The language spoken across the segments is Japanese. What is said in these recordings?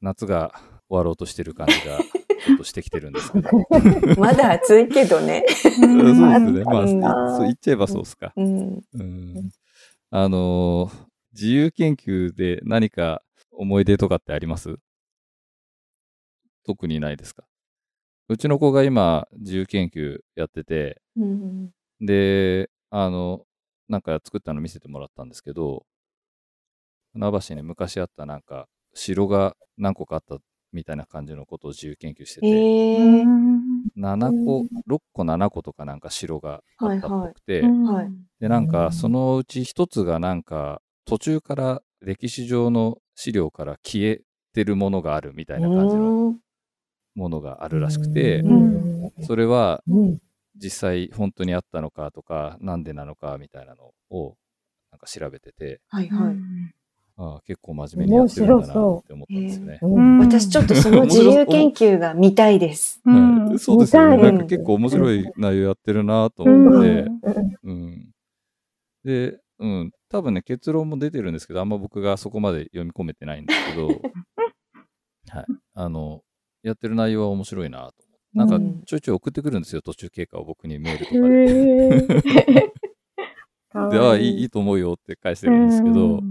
夏が終わろうとしてる感じが、ちょっとしてきてるんですけど。まだ暑いけどね。そうですね。まあ、うんそう言っちゃえばそうですか。うん。うん。あのー自由研究で何か思い出とかってあります？特にないですか？うちの子が今、自由研究やってて、うん。で、あの、なんか作ったの見せてもらったんですけど、船橋に昔あったなんか、城が何個かあったみたいな感じのことを自由研究してて、ええ7個うん、6個7個とかなんか城があったっぽくて、はい。で、なんかそのうち一つがなんか、途中から歴史上の資料から消えてるものがあるみたいな感じのうんものがあるらしくて。う、ん。それはうん。実際本当にあったのかとか、なんでなのかみたいなのをなんか調べてて、はいはい。ああ結構真面目にやってるんだなって思ったんですよね。う。ん。私ちょっとその自由研究が見たいです。はい。そうですよね。なんか結構面白い内容やってるなとうん。思って、うん。うん。で、うん、多分ね、結論も出てるんですけど、あんま僕がそこまで読み込めてないんですけど、はい。あの、やってる内容は面白いなと思って。なんかうん、ちょいちょい送ってくるんですよ、途中経過を僕にメールとかで。で、ああ、いい、いいと思うよって返してるんですけど、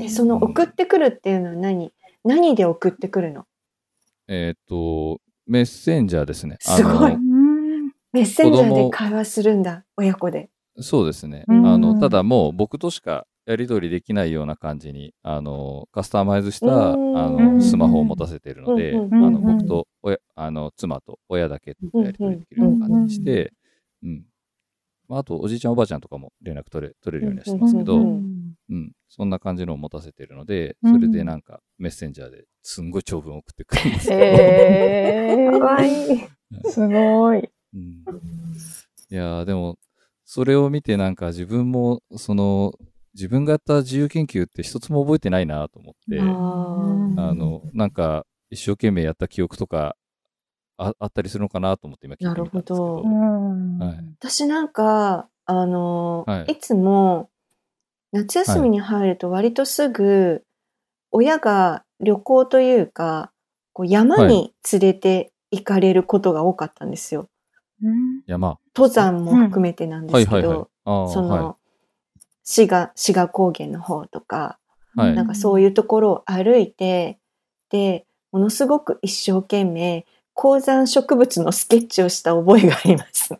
え、その送ってくるっていうのは何？何で送ってくるの？えっ、と、メッセンジャーですね。すごい。あのメッセンジャーで会話するんだ、親子で。そうですね。うん。あの、ただもう僕としかやり取りできないような感じに、あの、カスタマイズした、あうん。の、スマホを持たせてるので、あの、僕と親、あの、妻と親だけやり取りできるような感じにして、うん。まあ、あと、おじいちゃんおばあちゃんとかも連絡取れ、取れるようにはしてますけど、ううん。そんな感じのを持たせてるので、うん。それでなんか、メッセンジャーですんごい長文送ってくるんですえ かわいすごい。うん。いやーでも、それを見てなんか自分も、その、自分がやった自由研究って一つも覚えてないなと思って、ああの、なんか、一生懸命やった記憶とか、ああったりするのかなと思って今聞いてみたんですけど。なるほうん。はい。ー私なんか、あの、はい。い、つも夏休みに入ると割とすぐ親が旅行というか、こう山に連れて行かれることが多かったんですよ。うん山。登山も含めてなんですけど、。その、は滋賀、滋賀高原の方とか、い。はい。なんかそういうところを歩いて、で、ものすごく一生懸命、高山植物のスケッチをした覚えがあります。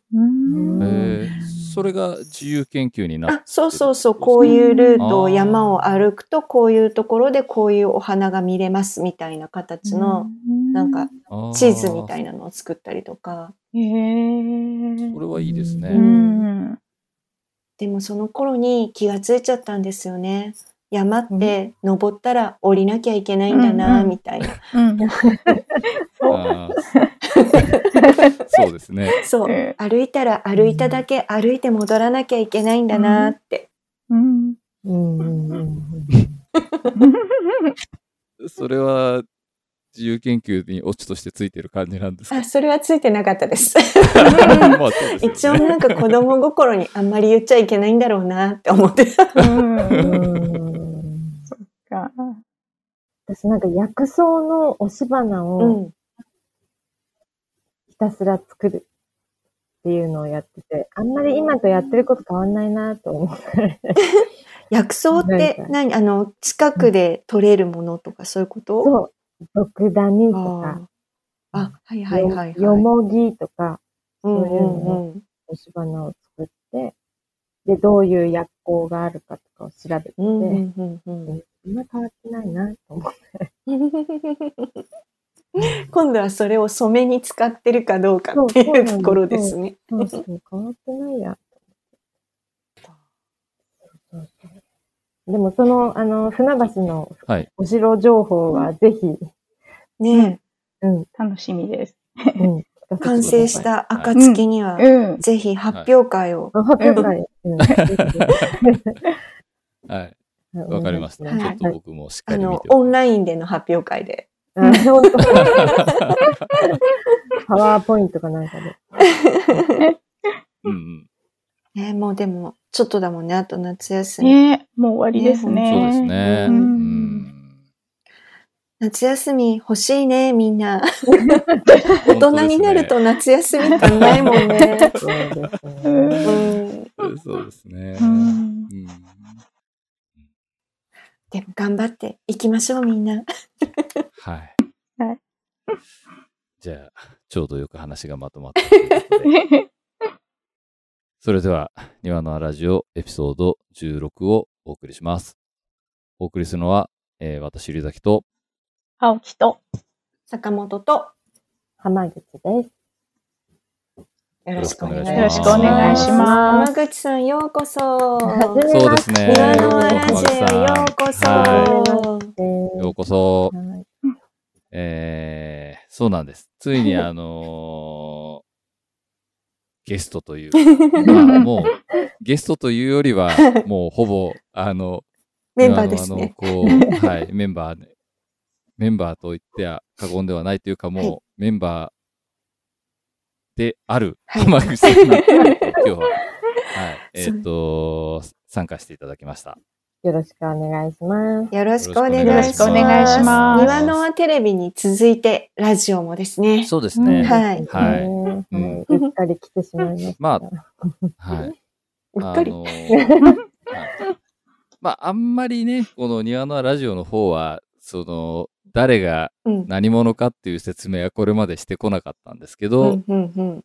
それが自由研究になってあ、そうそうそう、こういうルートを山を歩くと、こういうところでこういうお花が見れますみたいな形の、なんか、地図みたいな。なのを作ったりとか。へーそれはいいですね。うんでもその頃に気がついちゃったんですよね。山って登ったら降りなきゃいけないんだな、うんみたいな。そうですね。そうえ。歩いたら歩いただけ歩いて戻らなきゃいけないんだなって。うんうんうんうん それは、自由研究にオチとしてついてる感じなんですか？あ、それはついてなかったです。ですよね一応なんか子供心にあんまり言っちゃいけないんだろうなって思ってた。うんうんか私なんか薬草の押し花うをたすら作るっていうのをやってて、あんまり今とやってること変わんないなと思って。薬草って何？あの、近くで取れるものとかそういうこと？そう。毒ダニとあか、あ、はいはいはいはい。よもぎとか、うんそういうのうんうん押し花を作って、で、どういう薬効があるかとかを調べて、うんうんうんうんそんな変わってないなと思って。今度はそれを染めに使ってるかどうかっていうところですね。そうそう、変わってないや。でもその、あの、船橋のはい。お城情報はぜひ、ねうん、楽しみです。うん。え 完成した暁には、うん。ぜひ発表会を。あ発表会。うん。はい。わかりました。はいちょっと僕もしっかあのり見て、オンラインでの発表会で。あ本当パワーポイントかなんかで。うんうん。ねもうでも、ちょっとだもんね、あと夏休み。ねもう終わりですね。そうですね。ううんん。夏休み欲しいね、みんな。大人になると夏休み感ないもんね。そうですね。うん。そうですね。でも頑張っていきましょう、みんな。はい。はいじゃあ、ちょうどよく話がまとまった。それでは、庭のラジオエピソード16をお送りします。お送りするのは、えー私、龍崎と、青木と、坂本と浜口です。よろしくお願いします。よろしくお願いします浜口さん、ようこそ。そうですね。庭のラジオへようこそ。はでようこそ。はいえー、そうなんです。ついに あのーゲストという、まあもう、ゲストというよりは、もうほぼ、あの、メンバーですね。あの、こう、はい、メンバーで、メンバーと言っては過言ではないというか、もう、はいメンバーである、はい浜口さんに、今日は、はい、えっ、と、参加していただきました。よろしくお願いします。よろしくお願いします。ます庭の輪テレビに続いて、ラジオもですね。そうですね。うんはい。はいねうんうっかり来てしまいました。ま はい。うっかり。あのはいまあ、あんまりね、この庭のラジオの方は、その、誰がうん。何者かっていう説明はこれまでしてこなかったんですけうど。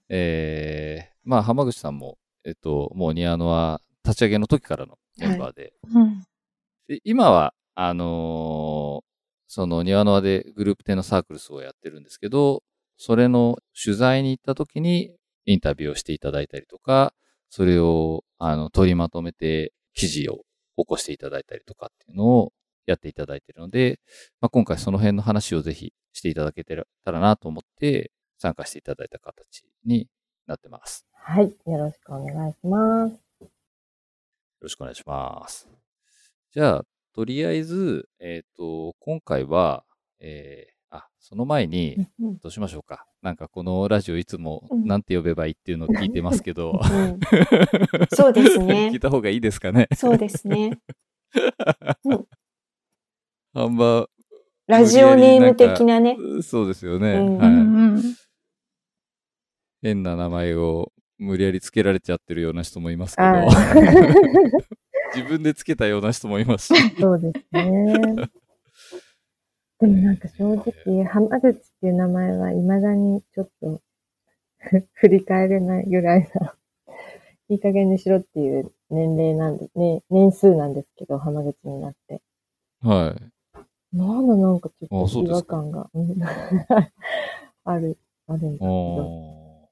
えー、まあ、浜口さんも、えっと、もう庭のは立ち上げの時からのメンバーで、うん。で今は、あのーその庭の輪でグループ展のサークルスをやってるんですけど、それの取材に行った時にインタビューをしていただいたりとか、それを、あの、取りまとめて記事を起こしていただいたりとかっていうのをやっていただいているので、まあ、今回その辺の話をぜひしていただけたらなと思って参加していただいた形になってます。はい。よろしくお願いします。よろしくお願いします。じゃあ、とりあえず、えっ、と、今回は、えー、あ、その前に、うんどうしましょうか。なんかこのラジオいつもうんなんて呼べばいいっていうのを聞いてますけど、うん そうですね聞いた方がいいですかね。そうですね。あんま、ラジオネーム的なね。そうですよね。うんうはい。ん。変な名前を無理やりつけられちゃってるような人もいますけど、は 自分でつけたような人もいますし。そうですね。でもなんか正直、浜口っていう名前は未だにちょっと 振り返れないぐらいな、いい加減にしろっていう年齢なんで、ね、年数なんですけど、浜口になって。はい。なんだなんかちょあっと違和感がうん ある、あるんですけど。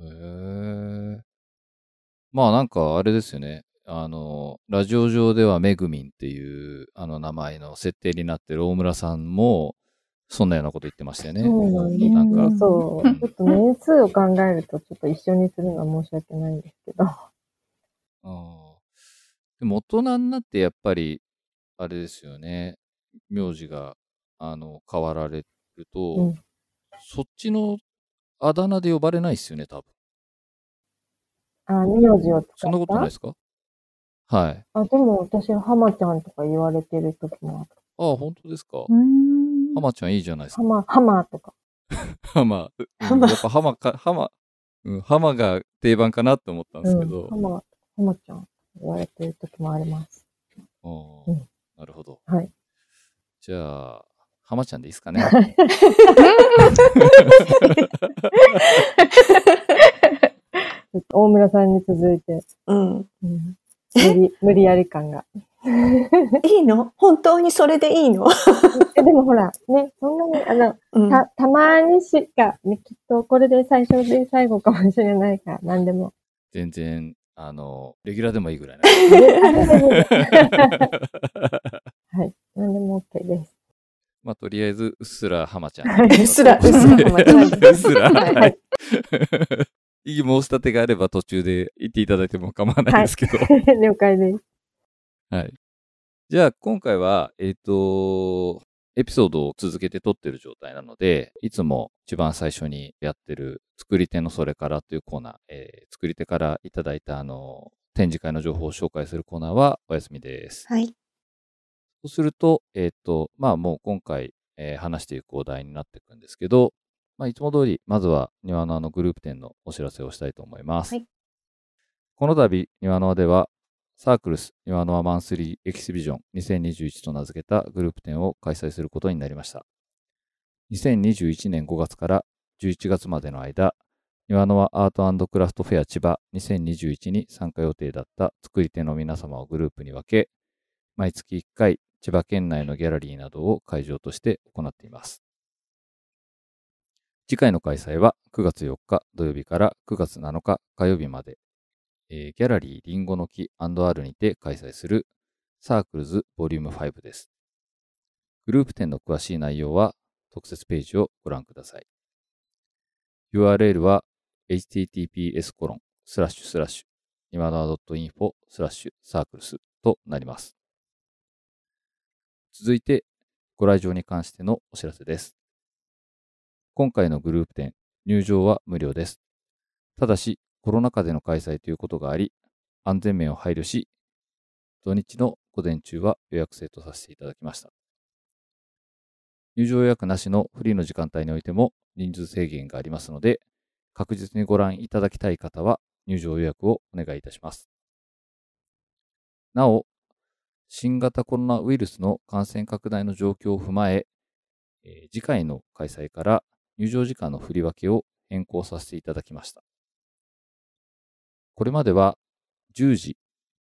へえ。まあなんかあれですよね。あの、ラジオ上ではめぐみんっていうあの名前の設定になってる大村さんも、そんなようなこと言ってましたよね。そうなんか、そう。うんちょっと年数を考えると、ちょっと一緒にするのは申し訳ないんですけど。あーでも大人になってやっぱり、あれですよね。名字が、あの、変わられると、うんそっちのあだ名で呼ばれないですよね、多分。あ、名字を使そんなことないですか？はい。あ、でも私は浜ちゃんとか言われてる時もある。ああ、本当ですか？うん。浜ちゃんいいじゃないですか？浜、浜とか。浜。うん浜やっぱ浜か、浜、うん、浜が定番かなって思ったんですけうど。ん、浜、浜ちゃん言われてる時もあります。あーうんなるほど。はい。じゃあ、浜ちゃんでいいですかね。大村さんに続いて、うん。うん、無理、無理やり感が。いいの？本当にそれでいいの？え、でもほら、ね、そんなに、あの、うん。た、たまにしか、ね、きっとこれで最初で最後かもしれないから、何でも。全然、あの、レギュラーでもいいぐらいな。はい。何でも OK です。まあ、とりあえず、うっすら浜ちゃん。はいうっすら、うっすら浜ちゃん。うっすら。はいはい。異議申し立てがあれば途中で言っていただいても構わないですけど。了解です。はい。じゃあ、今回は、えっ、と、エピソードを続けて撮ってる状態なので、いつも一番最初にやってる作り手のそれからというコーナー、えー作り手からいただいたあの、展示会の情報を紹介するコーナーはお休みです。はい。そうすると、えっ、と、まあもう今回、えー話していくお題になっていくんですけど、まあいつも通り、まずは庭のあのグループ展のお知らせをしたいと思います。はいこの度、庭の輪では、サークルス庭の輪マンスリーエキシビジョン2021と名付けたグループ展を開催することになりました。2021年5月から11月までの間、庭の輪アートクラフトフェア千葉2021に参加予定だった作り手の皆様をグループに分け、毎月1回千葉県内のギャラリーなどを会場として行っています。次回の開催は9月4日土曜日から9月7日火曜日まで、えーギャラリーリンゴの木 &R にて開催するサークルズボリューム5です。グループ展の詳しい内容は特設ページをご覧ください。URL は https コロンスラッシュスラッシュ今の .info スラッシュサークルスとなります。続いて、ご来場に関してのお知らせです。今回のグループ展、入場は無料です。ただし、コロナ禍での開催ということがあり、安全面を配慮し、土日の午前中は予約制とさせていただきました。入場予約なしのフリーの時間帯においても人数制限がありますので、確実にご覧いただきたい方は入場予約をお願いいたします。なお、新型コロナウイルスの感染拡大の状況を踏まえ、え次回の開催から入場時間の振り分けを変更させていただきました。これまでは10時、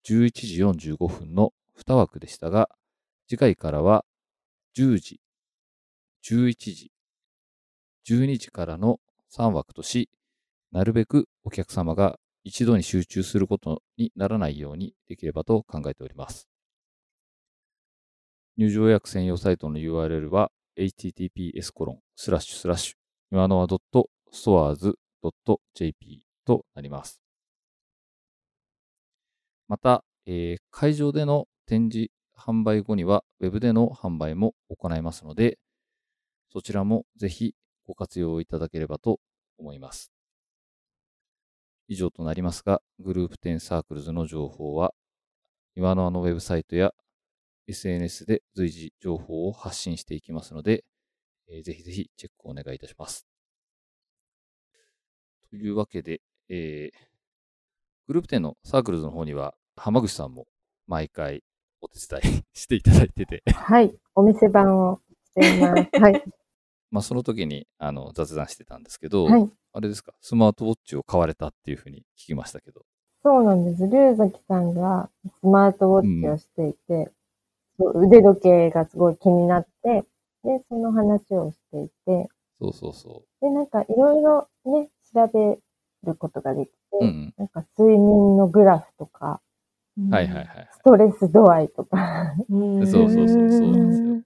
11時45分の2枠でしたが、次回からは10時、11時、12時からの3枠とし、なるべくお客様が一度に集中することにならないようにできればと考えております。入場予約専用サイトの URL は https コロンスラッシュスラッシュ今のは .stores.jp となります。また、えー会場での展示販売後には Web での販売も行いますので、そちらもぜひご活用いただければと思います。以上となりますが、グループ10サークルズの情報は、今のあのウェブサイトや SNS で随時情報を発信していきますので、えーぜひぜひチェックをお願いいたします。というわけで、えーグループ10のサークルズの方には、浜口さんも毎回お手伝い していただいてて、はい。お店番をしています。はい。まあその時にあの雑談してたんですけど、はい。あれですか、スマートウォッチを買われたっていうふうに聞きましたけど。そうなんです。龍崎さんがスマートウォッチをしていて、そう腕時計がすごい気になって、で、その話をしていて、そうそうそで、なんかいろいろね、調べることができて、う。うんなんか睡眠のグラフとか、うん。はいはいはい。ストレス度合いとか、うんそうそうそうそうなんですよ。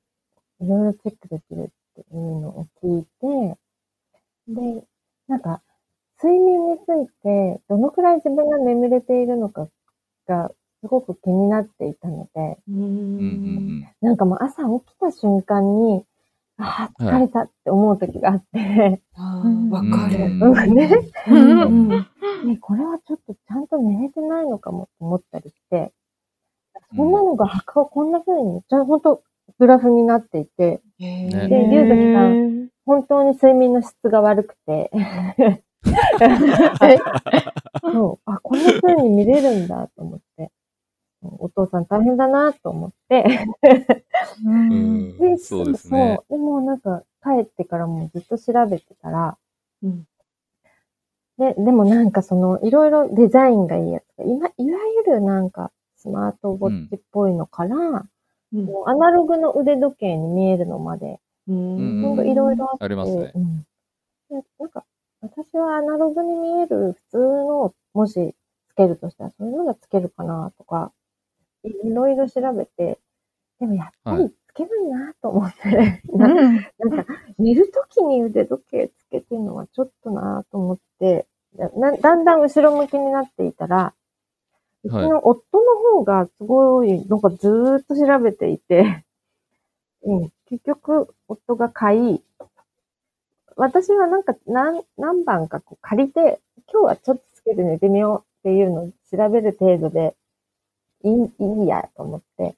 いろいろチェックできるっていうのを聞いて、で、なんか、睡眠について、どのくらい自分が眠れているのかが、すごく気になっていたので、ううん。なんかもう朝起きた瞬間に、ああ、疲れたって思う時があって、あうんーわかる。うんうん。ね、うん。ね、これはちょっとちゃんと寝れてないのかもって思ったりして、そんなのがここんな風に、ちゃんと本当グラフになっていて、へね。ーで龍崎さん本当に睡眠の質が悪くて、そう、あ、こんな風に見れるんだと思って、お父さん大変だなと思って、うん。でそうですね。そう。でもなんか帰ってからもずっと調べてたら、うん。で、でもなんかその、いろいろデザインがいいやつが、いわいわゆるなんかスマートウォッチっぽいのから、うん。もうアナログの腕時計に見えるのまで、うん。ほんといろいろあって、ありますね。うん。でなんか、私はアナログに見える普通のをもしつけるとしたら、そういうのがつけるかなとか、いろいろ調べて、でもやっぱりつけないなと思って、ななんか、寝るときに腕時計つけてるのはちょっとなと思って、なだんだん後ろ向きになっていたら、うちはいの夫の方がすごい、なんかずーっと調べていて、うん、結局、夫が買い、私はなんか何何番かこう借りて、今日はちょっとつけて寝てみようっていうのを調べる程度で、いい、いいやと思って。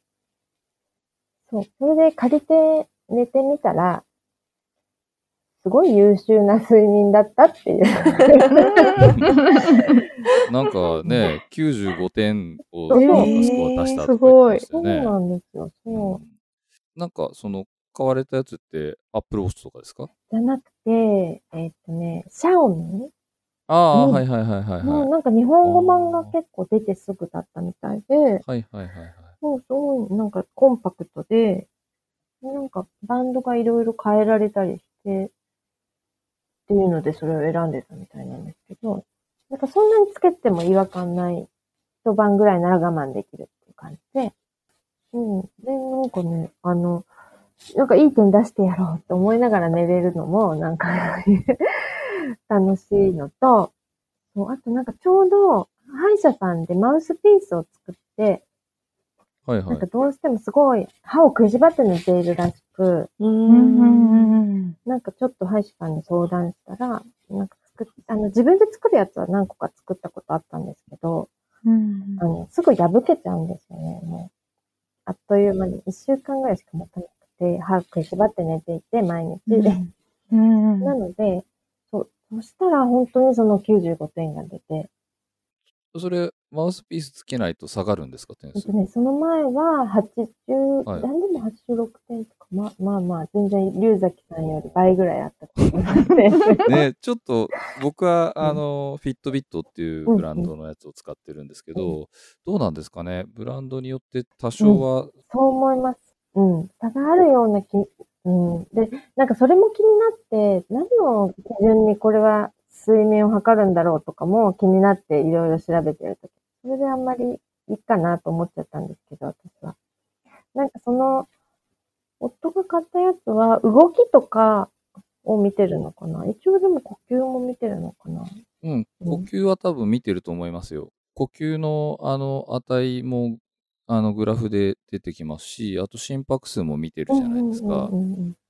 そう。それで借りて寝てみたら、すごい優秀な睡眠だったっていう。なんかね、95点をスコア出したとか言ってましたそう。なんですよ。そう。うんなんか、その、買われたやつって、アップルウォッチとかですか？じゃなくて、えっとね、シャオミああ、うんはいはいはいはいはい。のなんか日本語版が結構出てすぐだったみたいで、はいはいはいはい。そうそう、なんかコンパクトで、なんかバンドがいろいろ変えられたりして、っていうのでそれを選んでたみたいなんですけど、なんかそんなにつけても違和感ない一晩ぐらいなら我慢できるっていう感じで、うん。で、なんかね、あの、なんかいい点出してやろうって思いながら寝れるのも、なんか 楽しいのと、そうあとなんかちょうど歯医者さんでマウスピースを作って、はいはいなんか。どうしてもすごい歯をくじばって寝ているらしく、ううんうんん。なんかちょっと歯医者さんに相談したら、なんか作っあの、自分で作るやつは何個か作ったことあったんですけど、うんあの、すぐ破けちゃうんですよね、もう。あっという間に、一週間ぐらいしか持たなくて、歯くじばって寝ていて、毎日。うん。なので、そう、そしたら本当にその95点が出て、それ、マウスピースつけないと下がるんですか、点数？えっと。ね、その前は80、はい。何でも86点とか、まあまあまあ、全然龍崎さんより倍ぐらいあったと思いますね。ね、ちょっと、僕は、うん。あの、フィットビットっていうブランドのやつを使ってるんですけど、どうなんですかね？ブランドによって多少は、そう思います。うん。差があるような気、うん。で、なんかそれも気になって、何を基準にこれは睡眠を測るんだろうとかも気になっていろいろ調べてるとき。それであんまりいいかなと思っちゃったんですけど、私は。なんかその、夫が買ったやつは動きとかを見てるのかな？一応でも呼吸も見てるのかな？うん、呼吸は多分見てると思いますよ。呼吸の、あの、値も、あの、グラフで出てきますし、あと心拍数も見てるじゃないですか。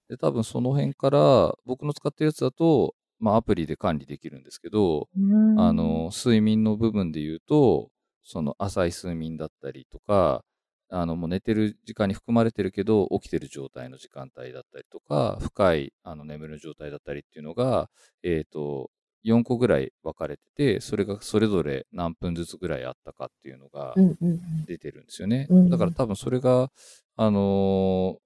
で、多分その辺から、僕の使ってるやつだと、まあ、アプリで管理できるんですけど、うん。あの、睡眠の部分で言うと、その浅い睡眠だったりとか、あの、もう寝てる時間に含まれてるけど、起きてる状態の時間帯だったりとか、深い、あの、眠る状態だったりっていうのが、えっ、と、4個ぐらい分かれてて、それがそれぞれ何分ずつぐらいあったかっていうのがうんうんうん出てるんですよね。うんだから多分それが、あのー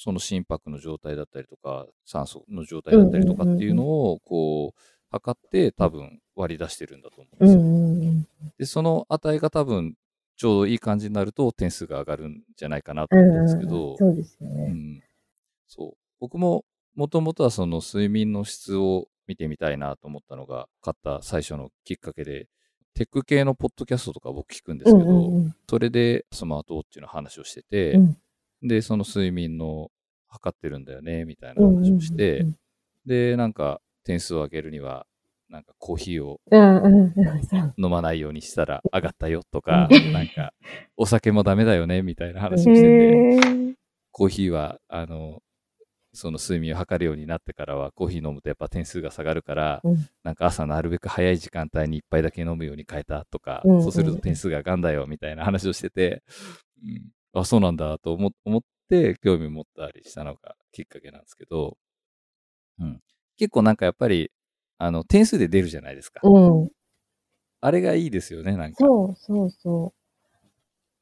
その心拍の状態だったりとか、酸素の状態だったりとかっていうのを、こう、測って多分割り出してるんだと思うんですよ。うんうんうんで、その値が多分、ちょうどいい感じになると点数が上がるんじゃないかなと思うんですけど、そうですようね。んそう。僕も、もともとはその睡眠の質を見てみたいなと思ったのが、買った最初のきっかけで、テック系のポッドキャストとか僕聞くんですけど、うんうんうん。それでスマートウォッチの話をしてて、うん。で、その睡眠の測ってるんだよね、みたいな話をして、うんで、なんか点数を上げるには、なんかコーヒーを飲まないようにしたら上がったよとか、うん。なんか、お酒もダメだよね、みたいな話うんをしてて、コーヒーは、あの、その睡眠を測るようになってからは、コーヒー飲むとやっぱ点数が下がるから、うんなんか朝なるべく早い時間帯に一杯だけ飲むように変えたとか、うんそうすると点数が上がんだよ、みたいな話をしてて、うん、あ、そうなんだと思思って興味持ったりしたのがきっかけなんですけど、うん。結構なんかやっぱり、あの、点数で出るじゃないですか。うん。あれがいいですよね、なんか。そうそうそ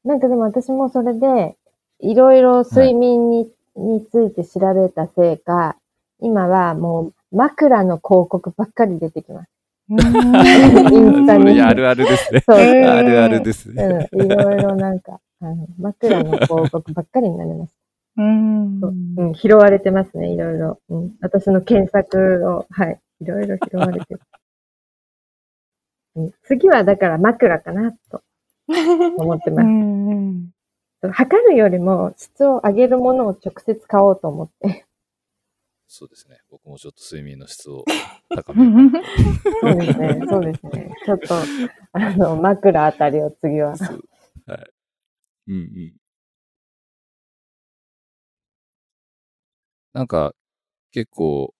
う。なんかでも私もそれで、いろいろ睡眠に,、について調べたせいか、今はもう枕の広告ばっかり出てきます。インスタにあるあるですね。そうへーあるあるですね。うん、いろいろなんか、あの枕の広告ばっかりになります。うんそううん、拾われてますね、いろいろ。うん、私の検索を、はい、いろいろ拾われてる。うん、次はだから枕かな、と思ってうます。んうん測るよりも質を上げるものを直接買おうと思って。そうですね。僕もちょっと睡眠の質を高めそうですね、そうですね。ちょっと、あの、枕あたりを次は。はい。うんうん。なんか、結構、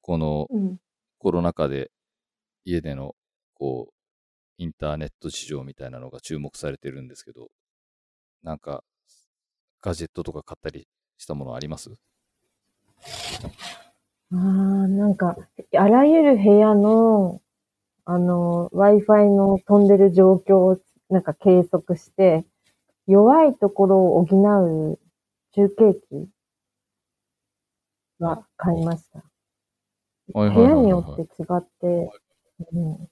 このうん。コロナ禍で家での、こう、インターネット市場みたいなのが注目されてるんですけど、なんか、ガジェットとか買ったりしたものあります？ああ、なんか、あらゆる部屋の、あの、Wi-Fi の飛んでる状況を、なんか計測して、弱いところを補う中継機は買いました。部屋によって違って、うん、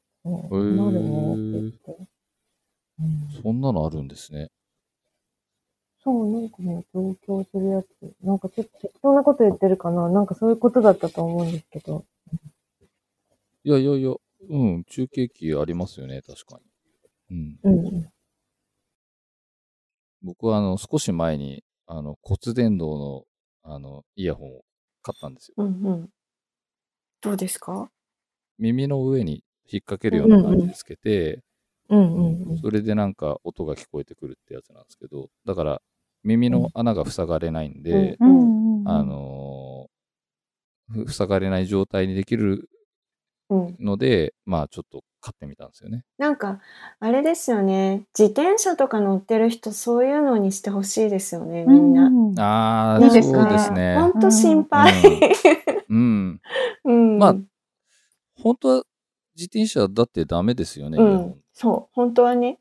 うん、なるねって言って。うんそんなのあるんですね。そう、なんかね、上京するやつ。なんかちょっと適当なこと言ってるかななんかそういうことだったと思うんですけど。いやいやいや、うん、中継機ありますよね、確かに。うん。うん。僕はあの、少し前に、あの、骨伝導の、あの、イヤホンを買ったんですよ。うんうん。どうですか？耳の上に引っ掛けるような感じでつけて、うんうんうん。それでなんか音が聞こえてくるってやつなんですけど、だから耳の穴が塞がれないんで、うんうんうん。あのーふ塞がれない状態にできるうん。ので、まあちょっと買ってみたんですよね。なんか、あれですよね。自転車とか乗ってる人、そういうのにしてほしいですよね、みんな。うんああ、そうですね。ほんと心配。うん。うん。まあ本当は自転車だってダメですよね。そう、本当はね。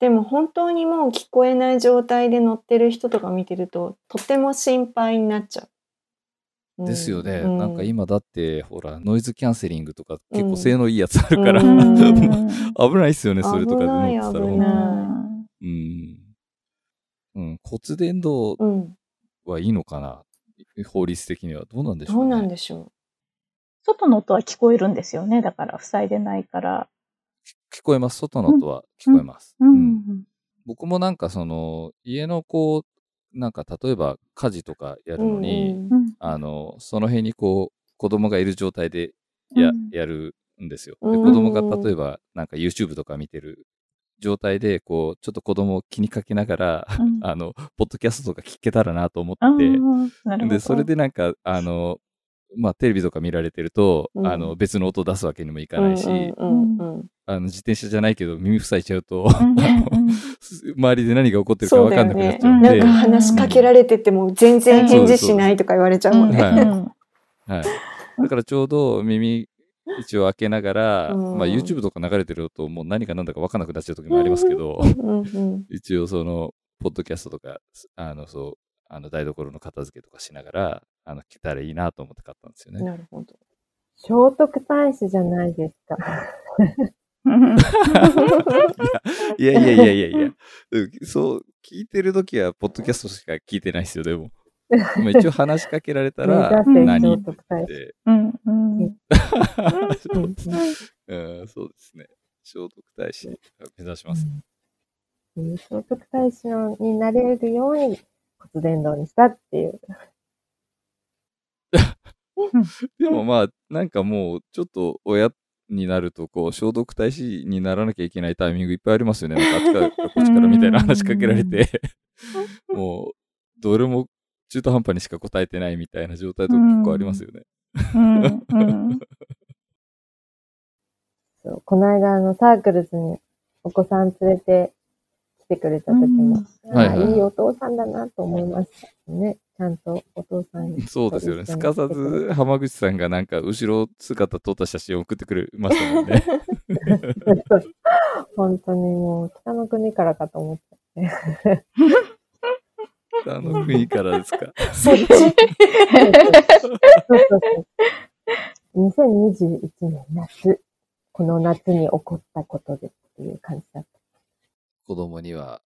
でも本当にもう聞こえない状態で乗ってる人とか見てると、とても心配になっちゃう。うんですよね、うんなんか今だって、ほら、ノイズキャンセリングとか結うん構性能いいやつあるから、うん 危ないっすよね、それとかで危ない乗ってたら。うん。うん。骨伝導うん。はいいのかな？法律的には。どうなんでしょどううね。なんでしょ外の音は聞こえるんですよね。だから、塞いでないから。聞こえます？外の音は聞こえます。ううんん。僕もなんかその、家のこう、なんか例えば家事とかやう。るのに。あの、その辺にこう、子供がいる状態でや、うんやるんですよ。で、うん子供が例えばなんか YouTube とか見てる状態で、こう、ちょっと子供を気にかけながら、うん あの、ポッドキャストとか聞けたらなと思って。で、それでなんか、あの、まあ、テレビとか見られてると、うん。あの、別の音出すわけにもいかないし、うんうんうんあの、自転車じゃないけど耳塞いちゃうと、周りで何が起こってるかそうだよわかんなくなっね。ちゃうんで、なんか話しかけられてても全然返事しないとか言われちゃうもんね。はい。うん。はい。だからちょうど耳、一応開けながら、うんまあ YouTube とか流れてるともう何か何だか分かんなくなっちゃう時もありますけど、うんうん。一応その、ポッドキャストとか、あの、そう、あの、台所の片付けとかしながら、あの、来たらいいなと思って買ったんですよね。なるほど。聖徳太子じゃないですか。う んいやいやいやいやいや、うんそう、聞いてる時は、ポッドキャストしか聞いてないですよ、でも。まあ一応話しかけられた目ら、何っ。て。うんうんうんうん、そうですね。聖徳太子、目指します。うん聖徳太子のになれるように骨伝導にしたっていう。でもまあ、なんかもう、ちょっと親になると、こう、聖徳太子にならなきゃいけないタイミングいっぱいありますよね。なんかあっちから、こっちからみたいな話しかけられて、もう、どれも中途半端にしか答えてないみたいな状態とか結構ありますよね。そうこの間、あの、サークルズにお子さん連れて来てくれた時も、うんはいはいいいお父さんだなと思いましたね。ちゃんとお父さんに。そうですよね。すかさず、浜口さんがなんか、後ろ姿撮った写真を送ってくれましたもんね。本当にもう、北の国からかと思って。あの国からですか？そっち。そうそうそう。2021年夏、この夏に起こったことでっていう感じだった。子供には、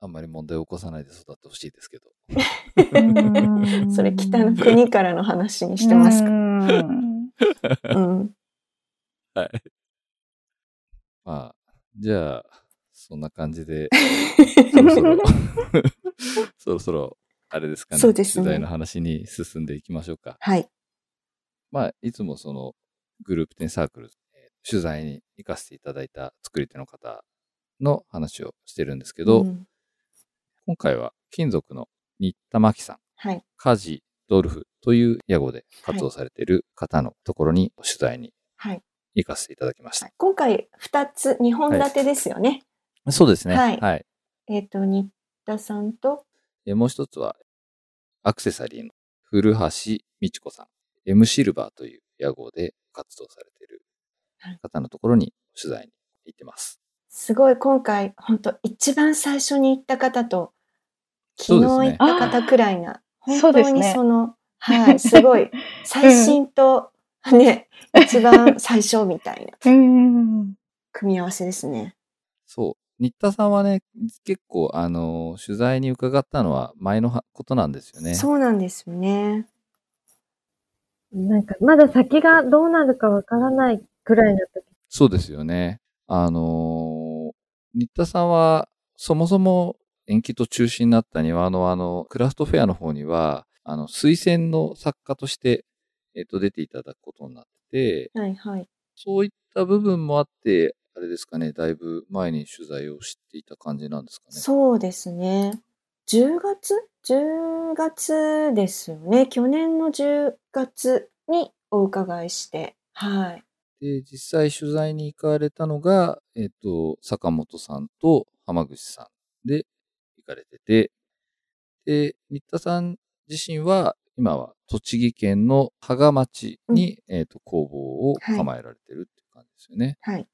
あんまり問題を起こさないで育ってほしいですけど。う んそれ北の国からの話にしてますか？うんうん。はい。まあ、じゃあ、そんな感じで、そろそろ、そろそろ、あれですかね。そうですね取材の話に進んでいきましょうか。はい。まあ、いつもその、グループ10サークル、えー取材に行かせていただいた作り手の方の話をしてるんですけど、うん今回は金属の新田真紀さん、はい。カジドルフという屋号で活動されている方のところに取材にはい。行かせていただきました。今回、二つ、二本立てですよね。そうですね。はいはい。えっ、と、新田さんと、でもう一つは、アクセサリーの古橋美智子さん、M シルバーという屋号で活動されている方のところに取材に行ってます。すごい今回、本当一番最初に行った方と、昨日行った方くらいな、本当にそうですねはい、すごい、最新と、ね、一番最初みたいな うん。組み合わせですね。そう。新田さんはね、結構、あの、取材に伺ったのは前のはことなんですよね。そうなんですよね。なんか、まだ先がどうなるかわからないくらいの時。そうですよね。あのー新田さんは、そもそも延期と中止になった庭のあの、クラフトフェアの方には、あの、推薦の作家として、えっ、と、出ていただくことになって、はいはい。そういった部分もあって、あれですかね、だいぶ前に取材をしていた感じなんですかね。そうですね。10月 ?10 月ですよね。去年の10月にお伺いして。はい。で、実際取材に行かれたのが、えっ、と、坂本さんと浜口さんで行かれてて、で、新田さん自身は、今は栃木県の芳賀町に、えっ、と、工房を構えられてるっていう感じですよね。はい。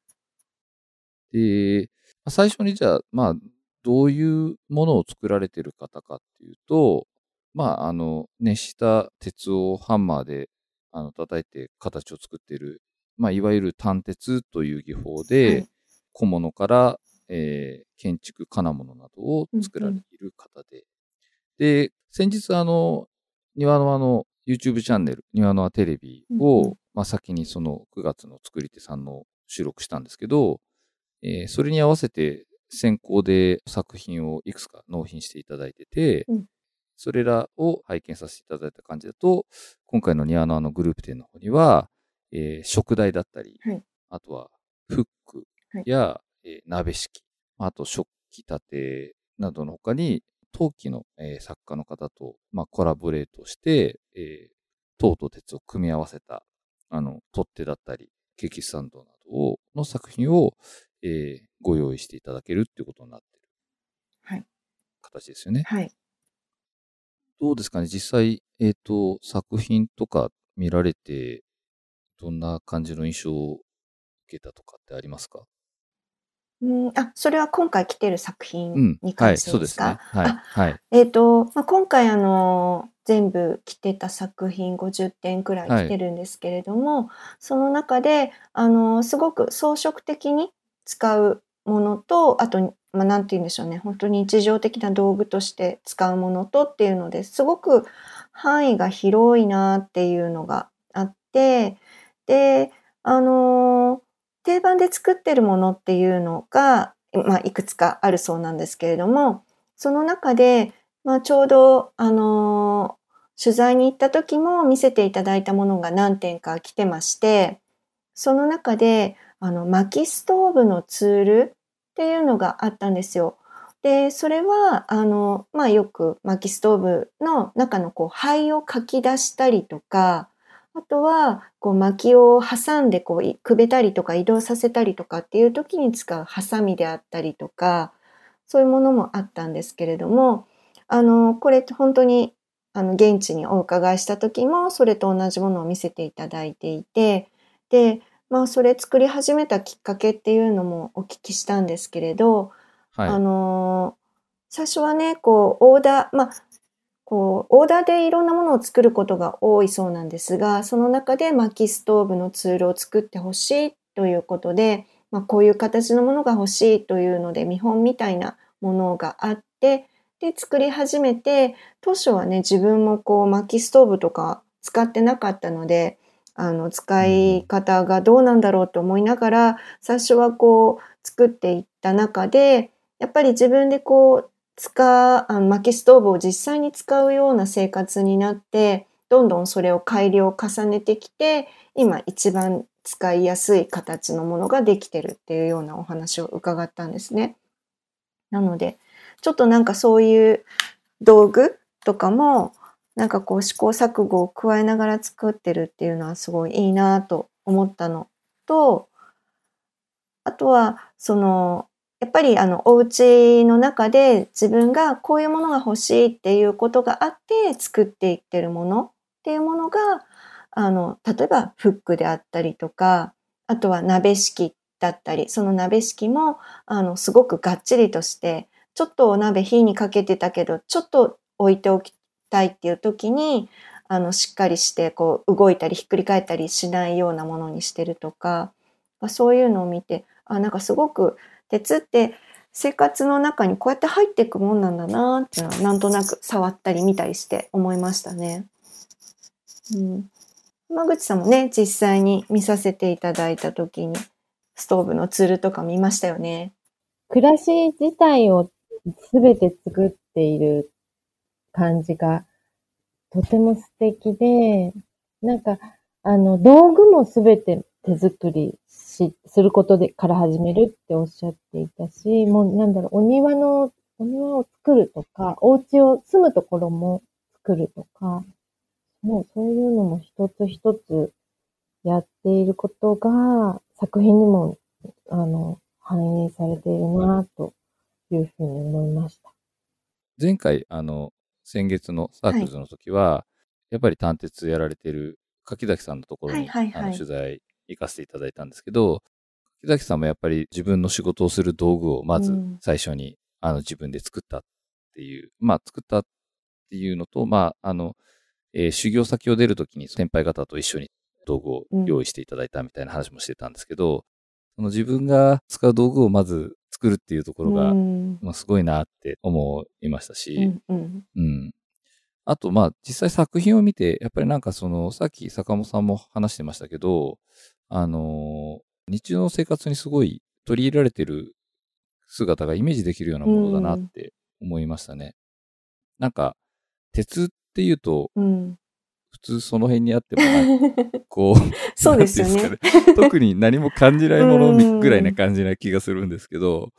で、まあ最初にじゃあ、まあ、どういうものを作られてる方かっていうと、まあ、あの、熱した鉄をハンマーで、あの、叩いて形を作っている、まあ、いわゆる単鉄という技法で、はい。小物から、えー建築金物などを作られている方で、で、先日あの、庭のあの、YouTube チャンネル、庭の輪テレビを、まあ、先にその9月の作り手さんの収録したんですけど、えーそれに合わせて先行で作品をいくつか納品していただいてて、うん。それらを拝見させていただいた感じだと、今回のニアのあのグループ展の方には、えー食台だったり、はいあとはフックや、えー鍋敷き、あと食器立てなどの他に、陶器の、えー作家の方と、まあ、コラボレートして、えー銅と鉄を組み合わせた、あの、取っ手だったり、ケーキスタンドなどを、の作品を、えーご用意していただけるっていうことになってる。はい。形ですよね。はい。どうですかね？実際、えっ、と、作品とか見られて、どんな感じの印象を受けたとかってありますか？うん、あ、それは今回来てる作品うん。に関はい、そうしてでか、ですすね。はい。あはい。えっ、と、まあ、今回あの、全部来てた作品50点くらい来てるんですけれども、その中で、あの、すごく装飾的に使うものと、あと、まあ、なんて言うんでしょうね、本当に日常的な道具として使うものとっていうのですごく範囲が広いなっていうのがあって、で、あの、定番で作ってるものっていうのが、まあ、いくつかあるそうなんですけれども、その中で、まあ、ちょうど、あの取材に行った時も見せていただいたものが何点か来てまして、その中で、あの、薪ストーブのツールっていうのがあったんですよ。で、それは、あの、まあ、よく薪ストーブの中のこう灰をかき出したりとか、あとは、こう薪を挟んでこういくべたりとか移動させたりとかっていう時に使うハサミであったりとか、そういうものもあったんですけれども、あの、これ本当に、あの、現地にお伺いした時も、それと同じものを見せていただいていて、で、まあ、それ作り始めたきっかけっていうのもお聞きしたんですけれど、はい。あの最初はね、こう、オーダー、まあ、こう、オーダーでいろんなものを作ることが多いそうなんですが、その中で薪ストーブのツールを作ってほしいということで、まあ、こういう形のものが欲しいというので、見本みたいなものがあって、で、作り始めて、当初はね、自分もこう、薪ストーブとか使ってなかったので、あの、使い方がどうなんだろうと思いながら、最初はこう、作っていった中で、やっぱり自分でこう、使う、あの薪ストーブを実際に使うような生活になって、どんどんそれを改良を重ねてきて、今一番使いやすい形のものができてるっていうようなお話を伺ったんですね。なので、ちょっとなんかそういう道具とかも、なんかこう試行錯誤を加えながら作ってるっていうのはすごいいいなと思ったのと、あとは、その、やっぱりあの、お家の中で自分がこういうものが欲しいっていうことがあって作っていってるものっていうものが、あの、例えばフックであったりとか、あとは鍋敷だったり、その鍋敷も、あの、すごくがっちりとして、ちょっとお鍋火にかけてたけど、ちょっと置いておきたいっていう時に、あの、しっかりして、こう、動いたりひっくり返ったりしないようなものにしてるとか、そういうのを見て、あ、なんかすごく、鉄って生活の中にこうやって入っていくもんなんだなっていうのは、なんとなく触ったり見たりして思いましたね。うん。浜口さんもね、実際に見させていただいた時に、ストーブのツールとか見ましたよね。暮らし自体をすべて作っている感じがとても素敵で、なんか、あの、道具もすべて手作りし、することで、から始めるっておっしゃっていたし、もうなんだろう、お庭の、お庭を作るとか、お家を住むところも作るとか、もうそういうのも一つ一つやっていることが、作品にも、あの、反映されているなというふうに思いました。前回、あの、先月のサークルズの時は、やっぱり単鉄やられてる柿崎さんのところに、はいはいはいあの取材行かせていただいたんですけど、柿崎さんもやっぱり自分の仕事をする道具をまずうん。最初に、あの自分で作ったっていう、まあ作ったっていうのと、まああの、えー修行先を出るときに先輩方と一緒に道具を用意していただいたみたいな話もしてたんですけど、その自分が使う道具をまず作るっていうところが、うん。まあ、すごいなって思いましたし、うんうん。うん。あと、まあ、実際作品を見て、やっぱりなんかその、さっき坂本さんも話してましたけど、あのー日常の生活にすごい取り入れられてる姿がイメージできるようなものだなって思いましたね。なんか、鉄っていうと、うん。普通その辺にあってもこう、そうですよね。特に何も感じないもうんのぐらいな感じな気がするんですけど、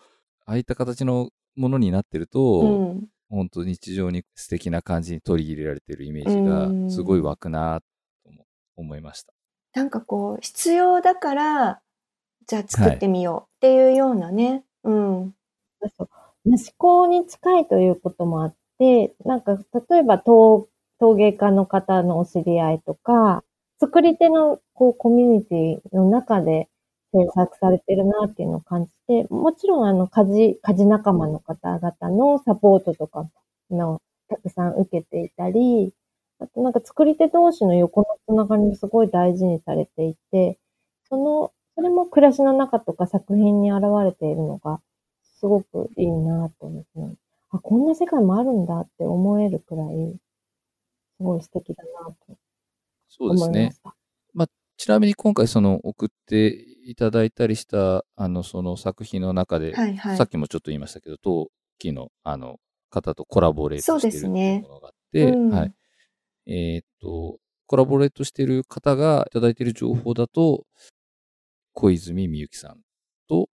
ああいった形のものになってると、うん。本当日常に素敵な感じに取り入れられてるイメージうん。がすごい湧くなと思思いました。なんかこう、必要だから、じゃあ作ってみようっていうようなね。うん。そう思考に近いということもあって、なんか、例えば陶陶芸家の方のお知り合いとか、作り手のこうコミュニティの中で制作されてるなっていうのを感じて、もちろんあの、家事、家事仲間の方々のサポートとかのたくさん受けていたり、なんか作り手同士の横のつながりもすごい大事にされていて、その、それも暮らしの中とか作品に現れているのが、すごくいいなと思って、あ、こんな世界もあるんだって思えるくらい、すごい素敵だなとそうですねまし。た。ちなみに今回その送っていただいたりしたあのその作品の中で、はいはいさっきもちょっと言いましたけど、陶器のあの方とコラボレートしてるものがあって、うんはい。えーっと、コラボレートしてる方がいただいている情報だと、小泉みゆきさんと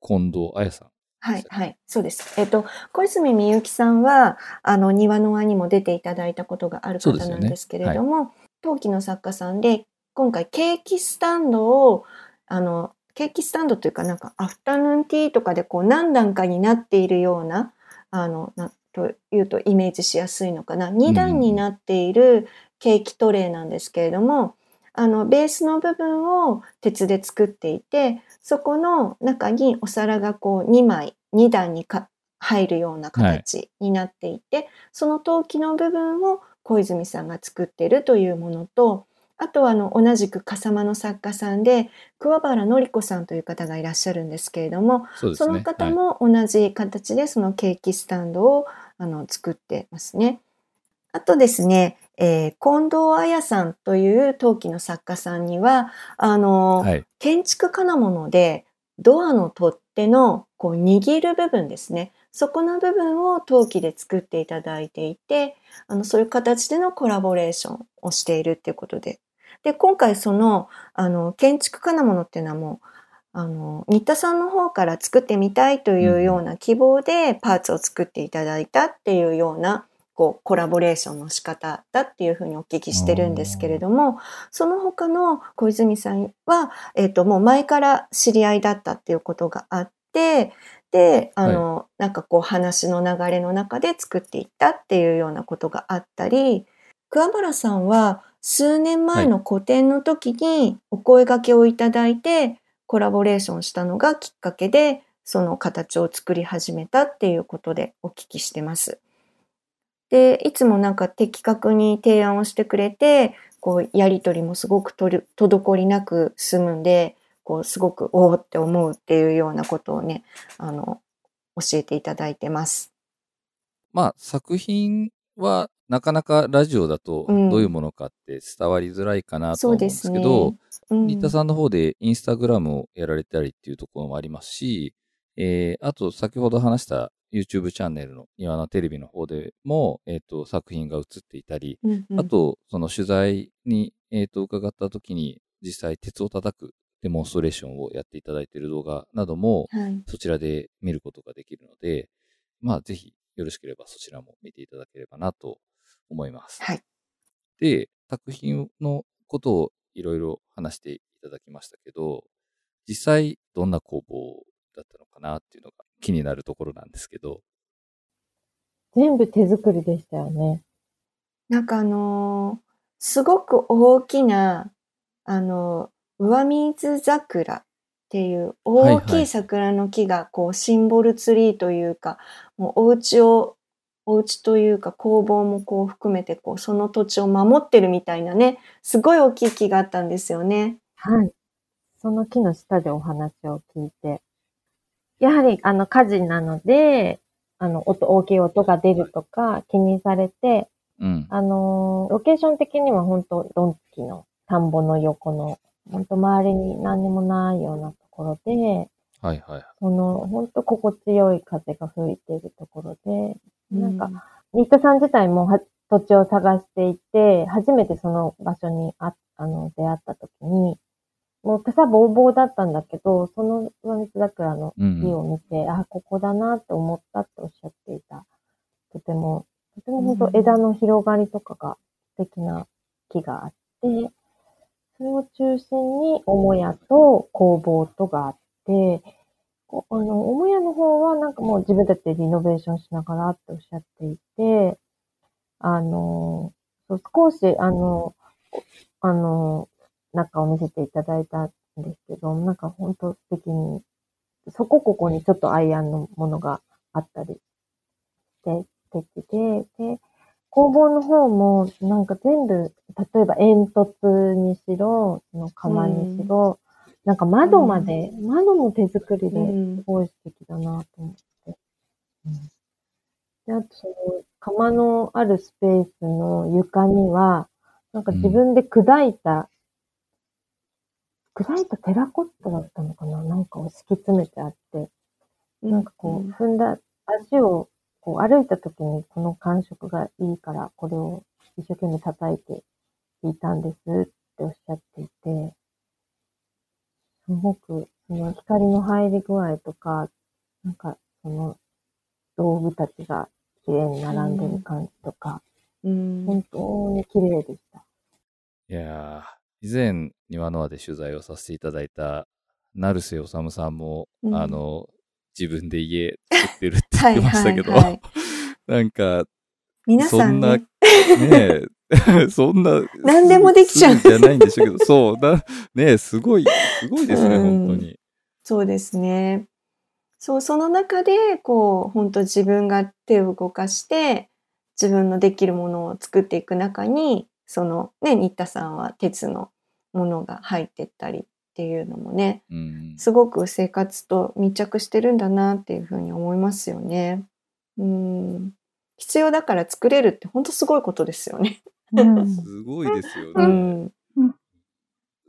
近藤彩さん。はい、はい、そうです。えっと、小泉みゆきさんは、あの、庭の輪にも出ていただいたことがある方なんですけれども、陶器の作家さんで、今回ケーキスタンドを、あの、ケーキスタンドというか、なんか、アフタヌーンティーとかでこう何段かになっているような、あの、なというとイメージしやすいのかな。2段になっているケーキトレーなんですけれども、あの、ベースの部分を鉄で作っていて、そこの中にお皿がこう2枚、2段にか入るような形になっていて、その陶器の部分を小泉さんが作っているというものと、あとはあの同じく笠間の作家さんで桑原紀子さんという方がいらっしゃるんですけれども、そね。その方はいも同じ形でそのケーキスタンドをあの作ってますね。あとですね、えー近藤彩さんという陶器の作家さんには、あの、はい。建築金物でドアの取っ手のこう握る部分ですね。そこの部分を陶器で作っていただいていて、あの、そういう形でのコラボレーションをしているっていうことで。で、今回その、あの、建築金物っていうのはもう、あの、新田さんの方から作ってみたいというような希望でパーツを作っていただいたっていうような、こう、コラボレーションの仕方だっていうふうにお聞きしてるんですけれども、その他の小泉さんは、えっ、と、もう前から知り合いだったっていうことがあって、て、で、あの、なんかこう話の流れの中で作っていったっていうようなことがあったり、桑原さんは数年前の個展の時にお声掛けをいただいて、コラボレーションしたのがきっかけで、その形を作り始めたっていうことでお聞きしてます。で、いつもなんか的確に提案をしてくれて、こう、やりとりもすごくとる滞りなく済むんで、こう、すごくおおって思うっていうようなことをね、あの、教えていただいてます。まあ、作品はなかなかラジオだとうんどういうものかって伝わりづらいかなとそ思うんです。けど、うん新田さんの方でインスタグラムをやられたりっていうところもありますし、えー、あと先ほど話した YouTube チャンネルの岩名テレビの方でも、えっ、と、作品が映っていたり、うんうんあと、その取材に、えっ、と、伺った時に実際鉄を叩くデモンストレーションをやっていただいている動画なども、はい。そちらで見ることができるので、まあ、ぜひよろしければそちらも見ていただければなと思います。はい。で、作品のことをいろいろ話していただきましたけど、実際どんな工房だったのかなっていうのが気になるところなんですけど、全部手作りでしたよね。なんかあのーすごく大きな、あのー上水桜っていう大きい桜の木がこうシンボルツリーというか、もうお家を、お家というか工房もこう含めてこうその土地を守ってるみたいなね、すごい大きい木があったんですよね。はい。その木の下でお話を聞いて。やはり、あの、火事なので、あの、音、大きい音が出るとか気にされて、うん。あのーロケーション的には本当ドンツキの田んぼの横の、本当周りに何にもないようなところで、はいはい。その、本当心地よい風が吹いているところで、なんかう、新田さん自体もは土地を探していて、初めてその場所にああの出会った時に、もう草ぼうぼうだったんだけど、その上水桜のうん。木を見て、あ、ここだなって思ったっておっしゃっていた。とても、とても本当枝の広がりとかが素敵な木があって、それを中心に母屋と工房とがあって、こあの、母屋の方はなんかもう自分たちでリノベーションしながらっておっしゃっていて、あの、そう少しあの、あの、中を見せていただいたんですけど、なんか本当素敵に、そこここにちょっとアイアンのものがあったりして、素敵で、で、工房の方もなんか全部、例えば煙突にしろ、その釜にしろ、なんか窓まで、窓も手作りうでん。すごい素敵だなと思って。うん、で、あとその釜のあるスペースの床には、なんか自分で砕いた、砕いたテラコッタだったのかな？なんかを敷き詰めてあって、なんかこう、踏んだ、足をこう歩いた時にこの感触がいいから、これを一生懸命叩いていたんですっておっしゃっていて、すごく、その光の入り具合とか、なんか、その、道具たちが綺麗に並んでる感じとか、うん。本当に綺麗でした。いやー、以前、庭の輪で取材をさせていただいた、成瀬治さんも、うん。あの、自分で家作ってるって言ってましたけど、はいはいはい。なんか、皆さんね、ねえ、そんな、何でもできちゃう。じゃないんでしょうけど、そう、な、ねえ、すごい、すごいですね、うん本当に。そうですね。そう、その中で、こう、本当自分が手を動かして、自分のできるものを作っていく中に、その、ね、新田さんは鉄のものが入ってったりっていうのもね、うん。すごく生活と密着してるんだなっていうふうに思いますよね。うん。必要だから作れるって本当すごいことですよね。うんすごいですようね。ん。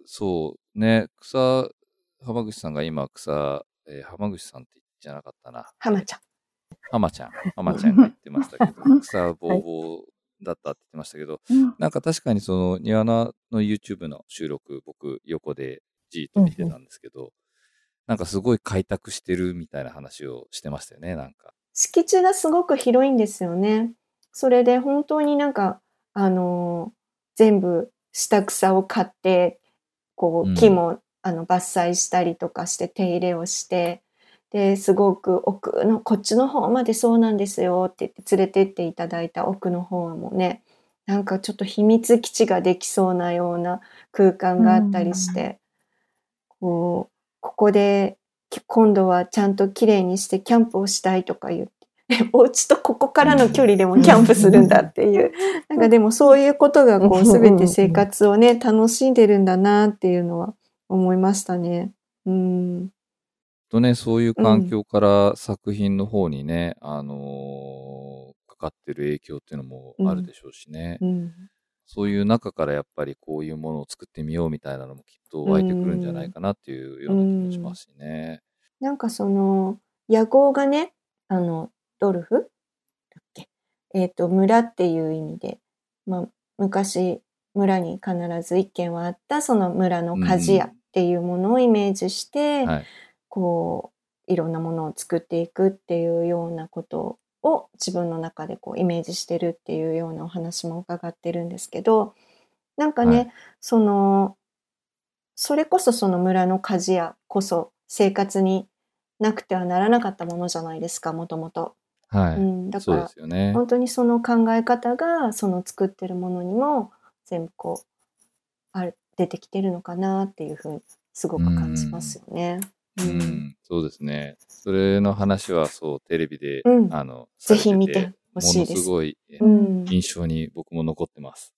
そう、ね、草、浜口さんが今草、えー浜口さんって言ってじゃなかったな。浜ちゃん。浜ちゃん。浜ちゃんが言ってましたけど、草ぼうぼうだったって言ってましたけど、うんなんか確かにその、ニワナの YouTube の収録、僕、横でじーっと見てたんですけど、なんかすごい開拓してるみたいな話をしてましたよね、なんか。敷地がすごく広いんですよね。それで本当になんか、あのー全部下草を買って、こう木も、あの伐採したりとかして手入れをして、で、すごく奥の、こっちの方までそうなんですよって言って連れてっていただいた奥の方もね、なんかちょっと秘密基地ができそうなような空間があったりして、こう、ここでき今度はちゃんと綺麗にしてキャンプをしたいとか言って、お家とここからの距離でもキャンプするんだっていう、なんかでもそういうことがこう全て生活をね、楽しんでるんだなっていうのは思いましたね。うん。とね、そういう環境から作品の方にね、あのーかかってる影響っていうのもあるでしょうしね。うん。そういう中からやっぱりこういうものを作ってみようみたいなのもきっと湧いてくるんじゃないかなっていうような気もしますしね。なんかその、野号がね、あの、ドルフ？だっけ？えっ、と、村っていう意味で、まあ、昔、村に必ず一軒はあった、その村の鍛冶屋っていうものをイメージして、はい。こう、いろんなものを作っていくっていうようなことを自分の中でこうイメージしてるっていうようなお話も伺ってるんですけど、なんかね、はい。その、それこそその村の鍛冶屋こそ生活になくてはならなかったものじゃないですか、もともと。はい。うん、だそうでからすよね。本当にその考え方がその作ってるものにも全部こうある出てきてるのかなっていうふうにすごく感じますよね。ううんん、そうですね。それの話はそう、テレビで、うんあの、ぜひ見てほしいですものすごいえうん印象に僕も残ってます。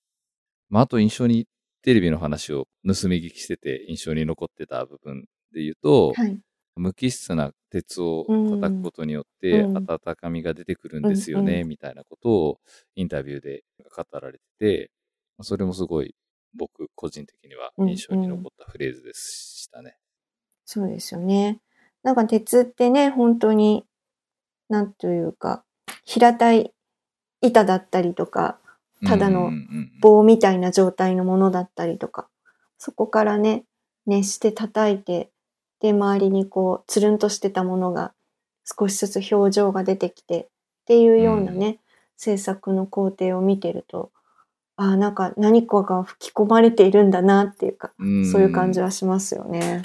まあ、あと印象に、テレビの話を盗み聞きしてて印象に残ってた部分で言うと、はい。無機質な鉄を叩くことによってうん温かみが出てくるんですよね、うんみたいなことをインタビューで語られてて、それもすごい僕個人的には印象に残ったフレーズでしたね。そうですよね。なんか鉄ってね、本当に、なんというか、平たい板だったりとか、ただのうんうんうん棒みたいな状態のものだったりとか、そこからね、熱して叩いて、で、周りにこう、つるんとしてたものが少しずつ表情が出てきてっていうようなね、制作の工程を見てると、ああ、なんか何かが吹き込まれているんだなっていうか、うんそういう感じはしますよね。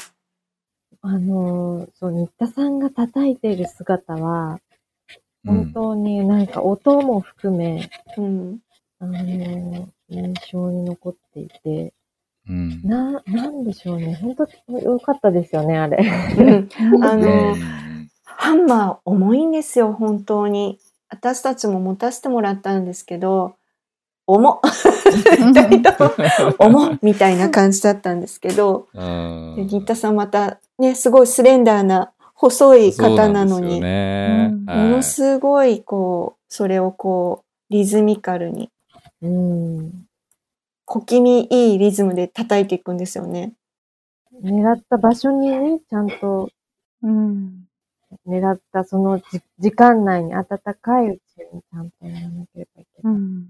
あのー、そう、新田さんが叩いている姿は、うん本当になんか音も含め、うん。あのー、印象に残っていて、うん。な、なんでしょうね。本当良かったですよね、あれ。うん。あの、うん。ハンマー重いんですよ、本当に。私たちも持たせてもらったんですけど、重重っみたいな感じだったんですけど、新田さんまたね、すごいスレンダーな細い方なのに、ものすごいこう、それをこう、リズミカルに、うん。小気味いいリズムで叩いていくんですよね。狙った場所にね、ちゃんとうん。狙ったそのじ時間内に暖かいうちにちゃんとやらなければいけない。うん。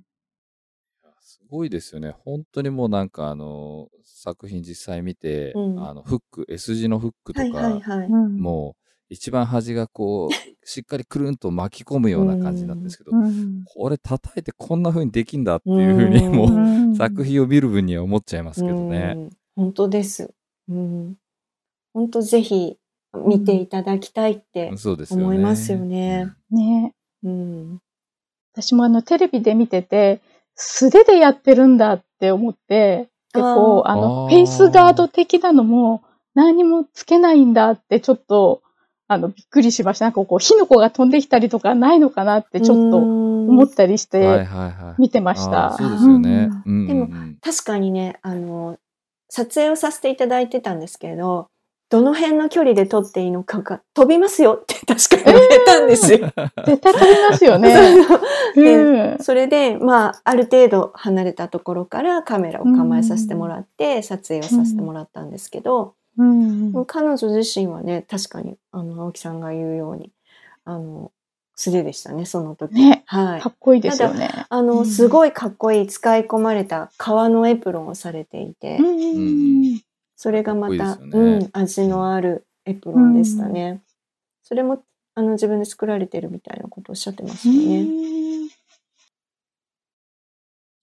すごいですよね。本当にもうなんかあの、作品実際見て、うんあの、フック、S 字のフックとか、はいはいはい。うん。もう一番端がこう、しっかりくるんと巻き込むような感じなんですけど、うん。これ叩いてこんな風にできんだっていう風に、うんもう、うん作品を見る分には思っちゃいますけどね。うん本当です。うん、本当ぜひ見ていただきたいって。思いますよね。ねうん。私もあのテレビで見てて、素手でやってるんだって思って、でこう、ああの、ーフェイスガード的なのも何もつけないんだってちょっと、あの、びっくりしました。なんかこう、火の粉が飛んできたりとかないのかなってちょっと思思ったりしてはい。見てました。でも確かにね、あの、撮影をさせていただいてたんですけれど、どの辺の距離で撮っていいのかが飛びますよって 確かに言われたんですよ。絶対飛びますよね。うん。それで、まあ、ある程度離れたところからカメラを構えさせてもらって、撮影をさせてもらったんですけど、うん。彼女自身はね、確かに、あの、青木さんが言うように、あの、素手でしたね、その時。ねはいか。っこいいですよね。あの、うんすごいかっこいい使い込まれた革のエプロンをされていて、うん。それがまた、ねうん、味のあるエプロンでしたね。それも、あの、自分で作られてるみたいなことをおっしゃってますよね。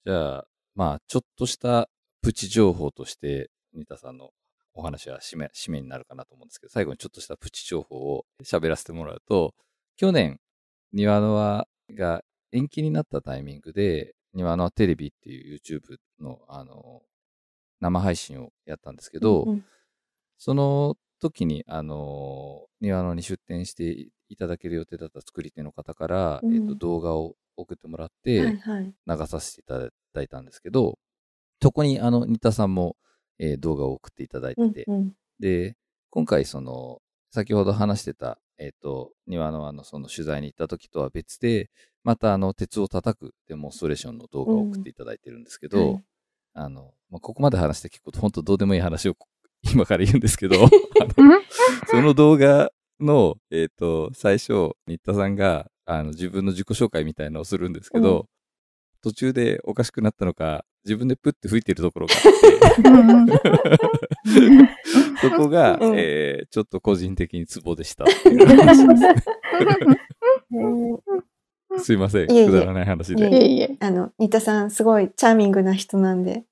じゃあ、まあ、ちょっとしたプチ情報として、ニタさんのお話は締め、締めになるかなと思うんですけど、最後にちょっとしたプチ情報を喋らせてもらうと、去年、庭の輪が延期になったタイミングで、庭の輪テレビっていう YouTube の、あの、生配信をやったんですけど、うんその時に、あの、庭野に出展していただける予定だった作り手の方から、うんえっと、動画を送ってもらっはいて、はい。流させていただいたんですけど、そこに、あの、新田さんも、えー動画を送っていただいてて、うんうん。で、今回、その、先ほど話してた、えっ、と、庭のあの、その取材に行った時とは別で、また、あの、鉄を叩くデモンストレーションの動画を送っていただいてるんですけど、はい。あの、まあ、ここまで話して結構、本当どうでもいい話を今から言うんですけど、あのその動画の、えっ、と、最初、新田さんが、あの、自分の自己紹介みたいなのをするんですけど、うん。途中でおかしくなったのか、自分でプッて吹いてるところがあって、そこが、うんえーちょっと個人的にツボでしたっていう話ですすいません。いえいえくだらない話いで。いえいえ。あの、新田さん、すごいチャーミングな人なんで。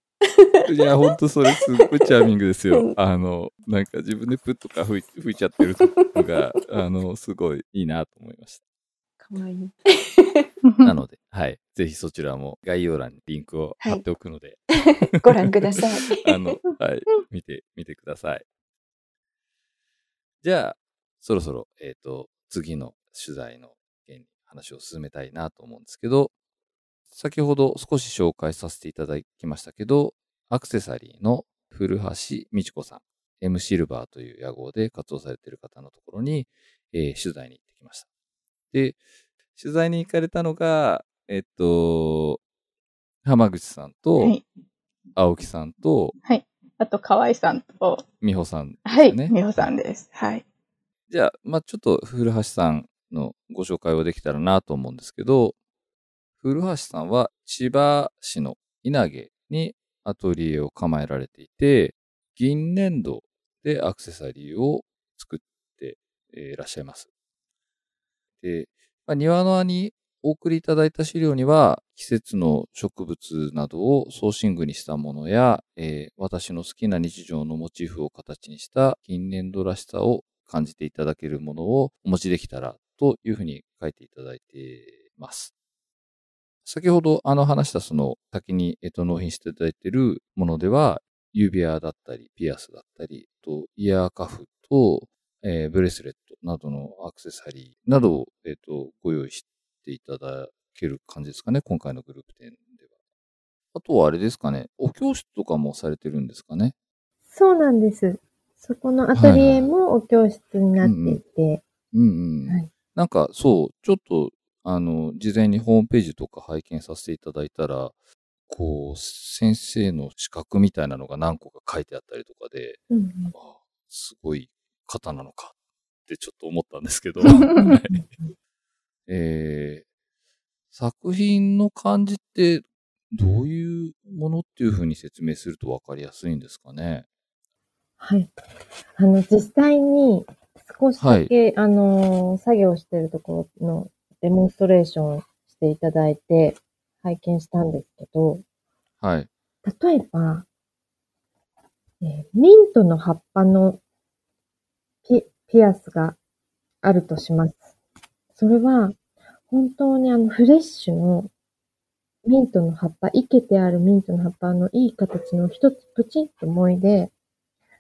いや、ほんとそれすっごいチャーミングですようん。あの、なんか自分でプッとか吹い吹いちゃってるのが、あの、すごいいいなと思いましかわいい。た。なので、はい。ぜひそちらも概要欄にリンクを貼っておくので、ご覧ください。あの、はい。見て、見てください。じゃあ、そろそろ、えっ、と、次の取材の件に話を進めたいなと思うんですけど、先ほど少し紹介させていただきましたけど、アクセサリーの古橋美智子さん、M シルバーという屋号で活動されている方のところに、えー取材に行ってきました。で、取材に行かれたのが、えっと、浜口さんと、はい。青木さんと、あと、河合さんと、美穂さんですはい。美穂さんです。はい。じゃあ、まあちょっと古橋さんのご紹介をできたらなと思うんですけど、古橋さんは千葉市の稲毛にアトリエを構えられていて、銀粘土でアクセサリーを作ってえーいらっしゃいます。で、まあ、庭の輪にお送りいただいた資料には、季節の植物などを装身具にしたものや、えー私の好きな日常のモチーフを形にした銀粘土らしさを感じていただけるものをお持ちできたらというふうに書いていただいています。先ほどあの話したその先に、えっと、納品していただいているものでは、指輪だったり、ピアスだったり、とイヤーカフと、えーブレスレットなどのアクセサリーなどを、えっと、ご用意していただける感じですかね、今回のグループ展では。あとはあれですかね、お教室とかもされてるんですかね？そうなんです。そこのアトリエもお教室になっていて、うんうん。はいなんかそう、ちょっと、あの、事前にホームページとか拝見させていただいたら、こう、先生の資格みたいなのが何個か書いてあったりとかで、うんうんあすごい方なのかってちょっと思ったんですけど、う んえー、作品の感じってどういうものっていうふうに説明するとわかりやすいんですかね？はい。あの、実際に少しだけ、あの、作業してるところのデモンストレーションをしていただいて拝見したんですけど、はい。例えば、えーミントの葉っぱのピピアスがあるとします。それは、本当にあのフレッシュのミントの葉っぱ、生けてあるミントの葉っぱのいい形の一つプチンともいで、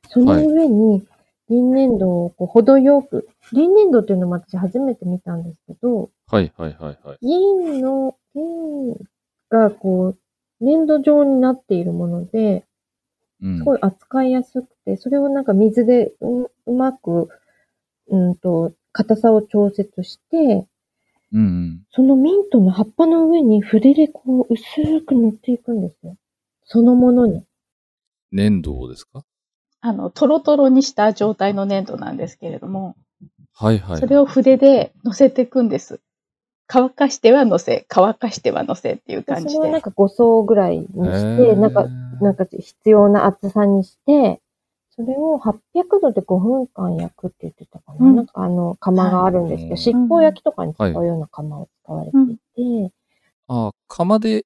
その上に銀粘土をこう程よく、銀粘土っていうのも私初めて見たんですけど、はいはいはいはい。銀の、銀がこう、粘土状になっているもので、うんすごい扱いやすくて、それをなんか水でううまく、うんと、硬さを調節して、うんうん。そのミントの葉っぱの上に筆でこう薄く塗っていくんですよ。そのものに。粘土をですか？あの、トロトロにした状態の粘土なんですけれども、はいはい。それを筆で乗せていくんです。乾かしては乗せ、乾かしては乗せっていう感じで。それをなんか5層ぐらいにして、なんか、なんか必要な厚さにして、それを800度で5分間焼くって言ってたかな。うんなんかあの、窯があるんですけど、はい尻尾焼きとかに使うような窯を使われていて、あ、釜で、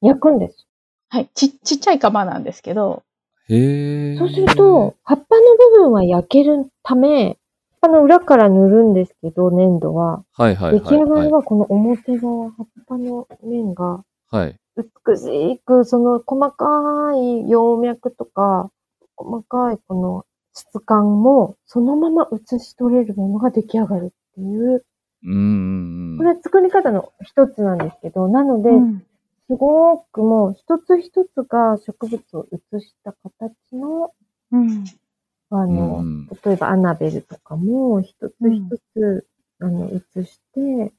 焼くんです。はい。ち、ちっちゃい釜なんですけど、へえ。そうすると、、葉っぱの部分は焼けるため、葉っぱの裏から塗るんですけど、粘土は。はいはいはい。出来上がりはこの表側、葉っぱの面がはい。美しく、その細かい葉脈とか、細かいこの質感も、そのまま写し取れるものが出来上がるっていう、うーん。これ作り方の一つなんですけど、なので、うんすごくもう一つ一つが植物を写した形の、うん。あの、うん例えばアナベルとかも一つ一つ、あの、写して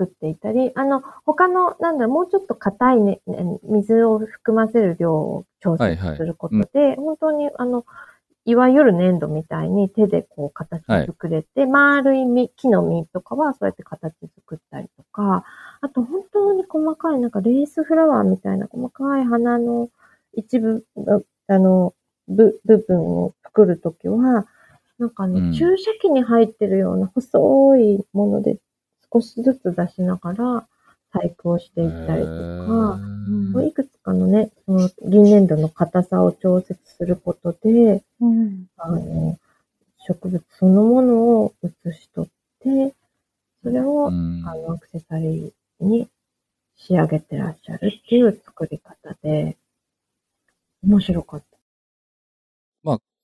作っていたり、あの、他の、なんだろう、もうちょっと硬いね、ね水を含ませる量を調はいはい。節することで、本当に、あの、いわゆる粘土みたいに手でこう形作れて、丸い実、木の実とかはそうやって形作ったりとか、あと本当に細かいなんかレースフラワーみたいな細かい花の一部の、あの、部、部分を作るときは、なんかね、うん。注射器に入ってるような細いもので少しずつ出しながら細工をしていったりとか、うんいくつかのね、その銀粘土の硬さを調節することで、うん。あの、植物そのものを写し取って、それを、うんあの、アクセサリーに仕上げてらっしゃるっていう作り方で、面白かった。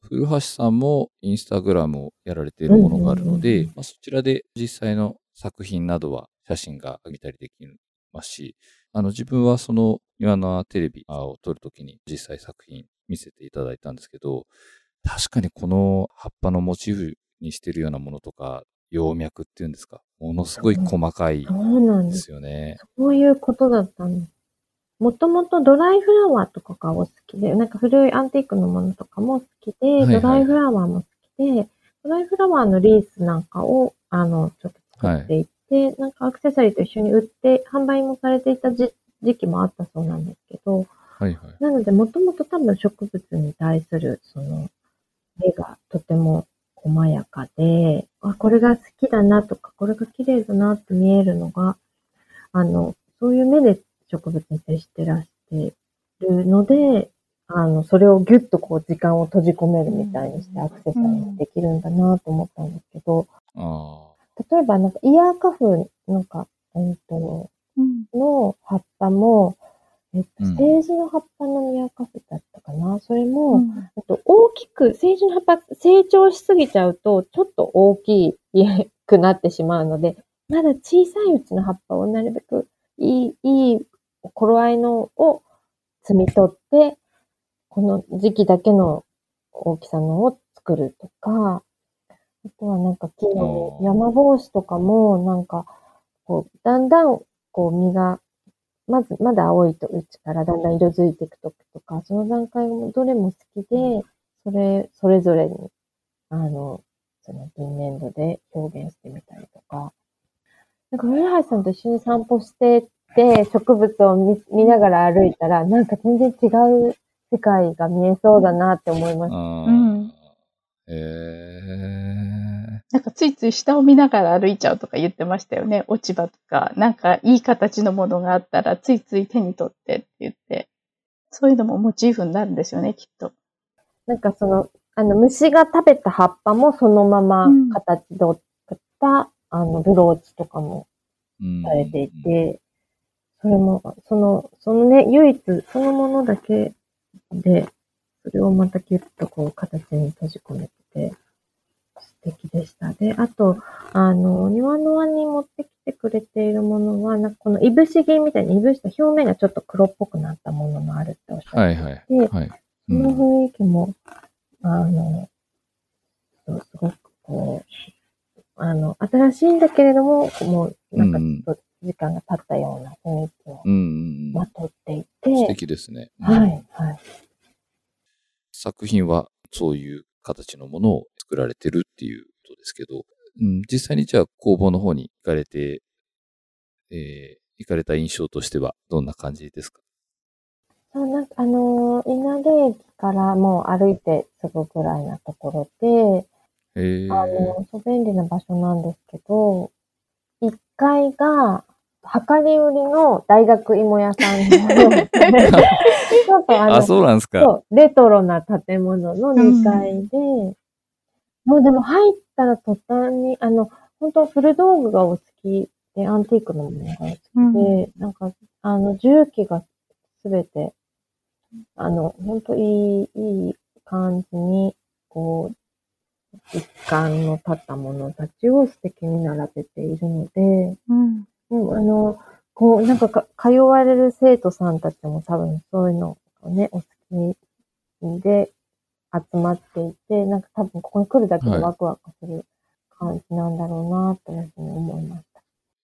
古橋さんもインスタグラムをやられているものがあるのうんうんうんでうん、まあそちらで実際の作品などは写真が上げたりできますし、あの自分はその庭のテレビを撮るときに実際作品見せていただいたんですけど、確かにこの葉っぱのモチーフにしてるようなものとか、葉脈っていうんですか、ものすごい細かいそうなんでです。すよね。そういうことだったんです。もともとドライフラワーとかがお好きで、なんか古いアンティークのものとかも好きで、いはいドライフラワーも好きで、ドライフラワーのリースなんかを、あの、ちょっと作っていって、なんかアクセサリーと一緒に売って、販売もされていた時時期もあったそうなんですけど、はいはい。なので、もともと多分植物に対する、その、目がとても細やかで、あ、これが好きだなとか、これが綺麗だなって見えるのが、あの、そういう目で植物に接してらしてるので、あの、それをギュッとこう時間を閉じ込めるみたいにしてアクセサリーにできるんだなと思ったんですけど、あ例えばなんかイヤーカフなんか、えっと、うん。の葉っぱも、えっと、うんセージの葉っぱのミヤカフだったかな？それも、うんあと大きく、セージの葉っぱ成長しすぎちゃうと、ちょっと大きくなってしまうので、まだ小さいうちの葉っぱをなるべくいい、いい頃合いのを摘み取って、この時期だけの大きさのを作るとか、あとはなんか木の山帽子とかもなんか、こう、だんだんこう実が、まず、まだ青いとうちからだんだん色づいていくときとか、その段階もどれも好きで、それ、それぞれに、あの、その銀粘土で表現してみたりとか。なんか、古橋さんと一緒に散歩してて、植物を見見ながら歩いたら、なんか全然違う世界が見えそうだなって思いまあ。した。あうんあ。えなんかついつい下を見ながら歩いちゃうとか言ってましたよね。落ち葉とか、なんかいい形のものがあったらついつい手に取ってって言って。そういうのもモチーフになるんですよね、きっと。なんかその、あの、虫が食べた葉っぱもそのままうん形取った、あの、ブローチとかもー。されていて、それも、その、そのね、唯一、そのものだけで、それをまたギュッとこう、形に閉じ込めてて、素敵でした。で、あと、あの、お庭の輪に持ってきてくれているものは、なんかこのいぶし銀みたいにいぶした表面がちょっと黒っぽくなったものもあるっておっしゃってはいはい。ではい。その雰囲気も、あの、すごくこう、あの、新しいんだけれども、もう、なんかちょっと時間が経ったような雰囲気をうんうんうん。まとってい素て、敵ですね。はい、はい。作品はそういう形のものを作られてるっていうことですけど、うん、実際にじゃあ工房の方に行かれて、えー行かれた印象としてはどんな感じですか？そうなんかあのー、稲毛駅からもう歩いてすぐぐらいなところで、えー、あの、そう便利な場所なんですけど、1階が、量り売りの大学芋屋さんの あの、あ、そうなんですか。レトロな建物の2階で、もうでも入ったら途端に、あの、本当古道具がお好きで、アンティークのものがお好きうんで、なんか、あの、重機がすべて、あの、本当いい、いい感じに、こう、一貫の立ったものたちを素敵に並べているので、うん。うん、あの、こう、なんかか、通われる生徒さんたちも多分そういうのをね、お好きで集まっていて、なんか多分ここに来るだけではいワクワクする感じなんだろうな、というふうに思いました。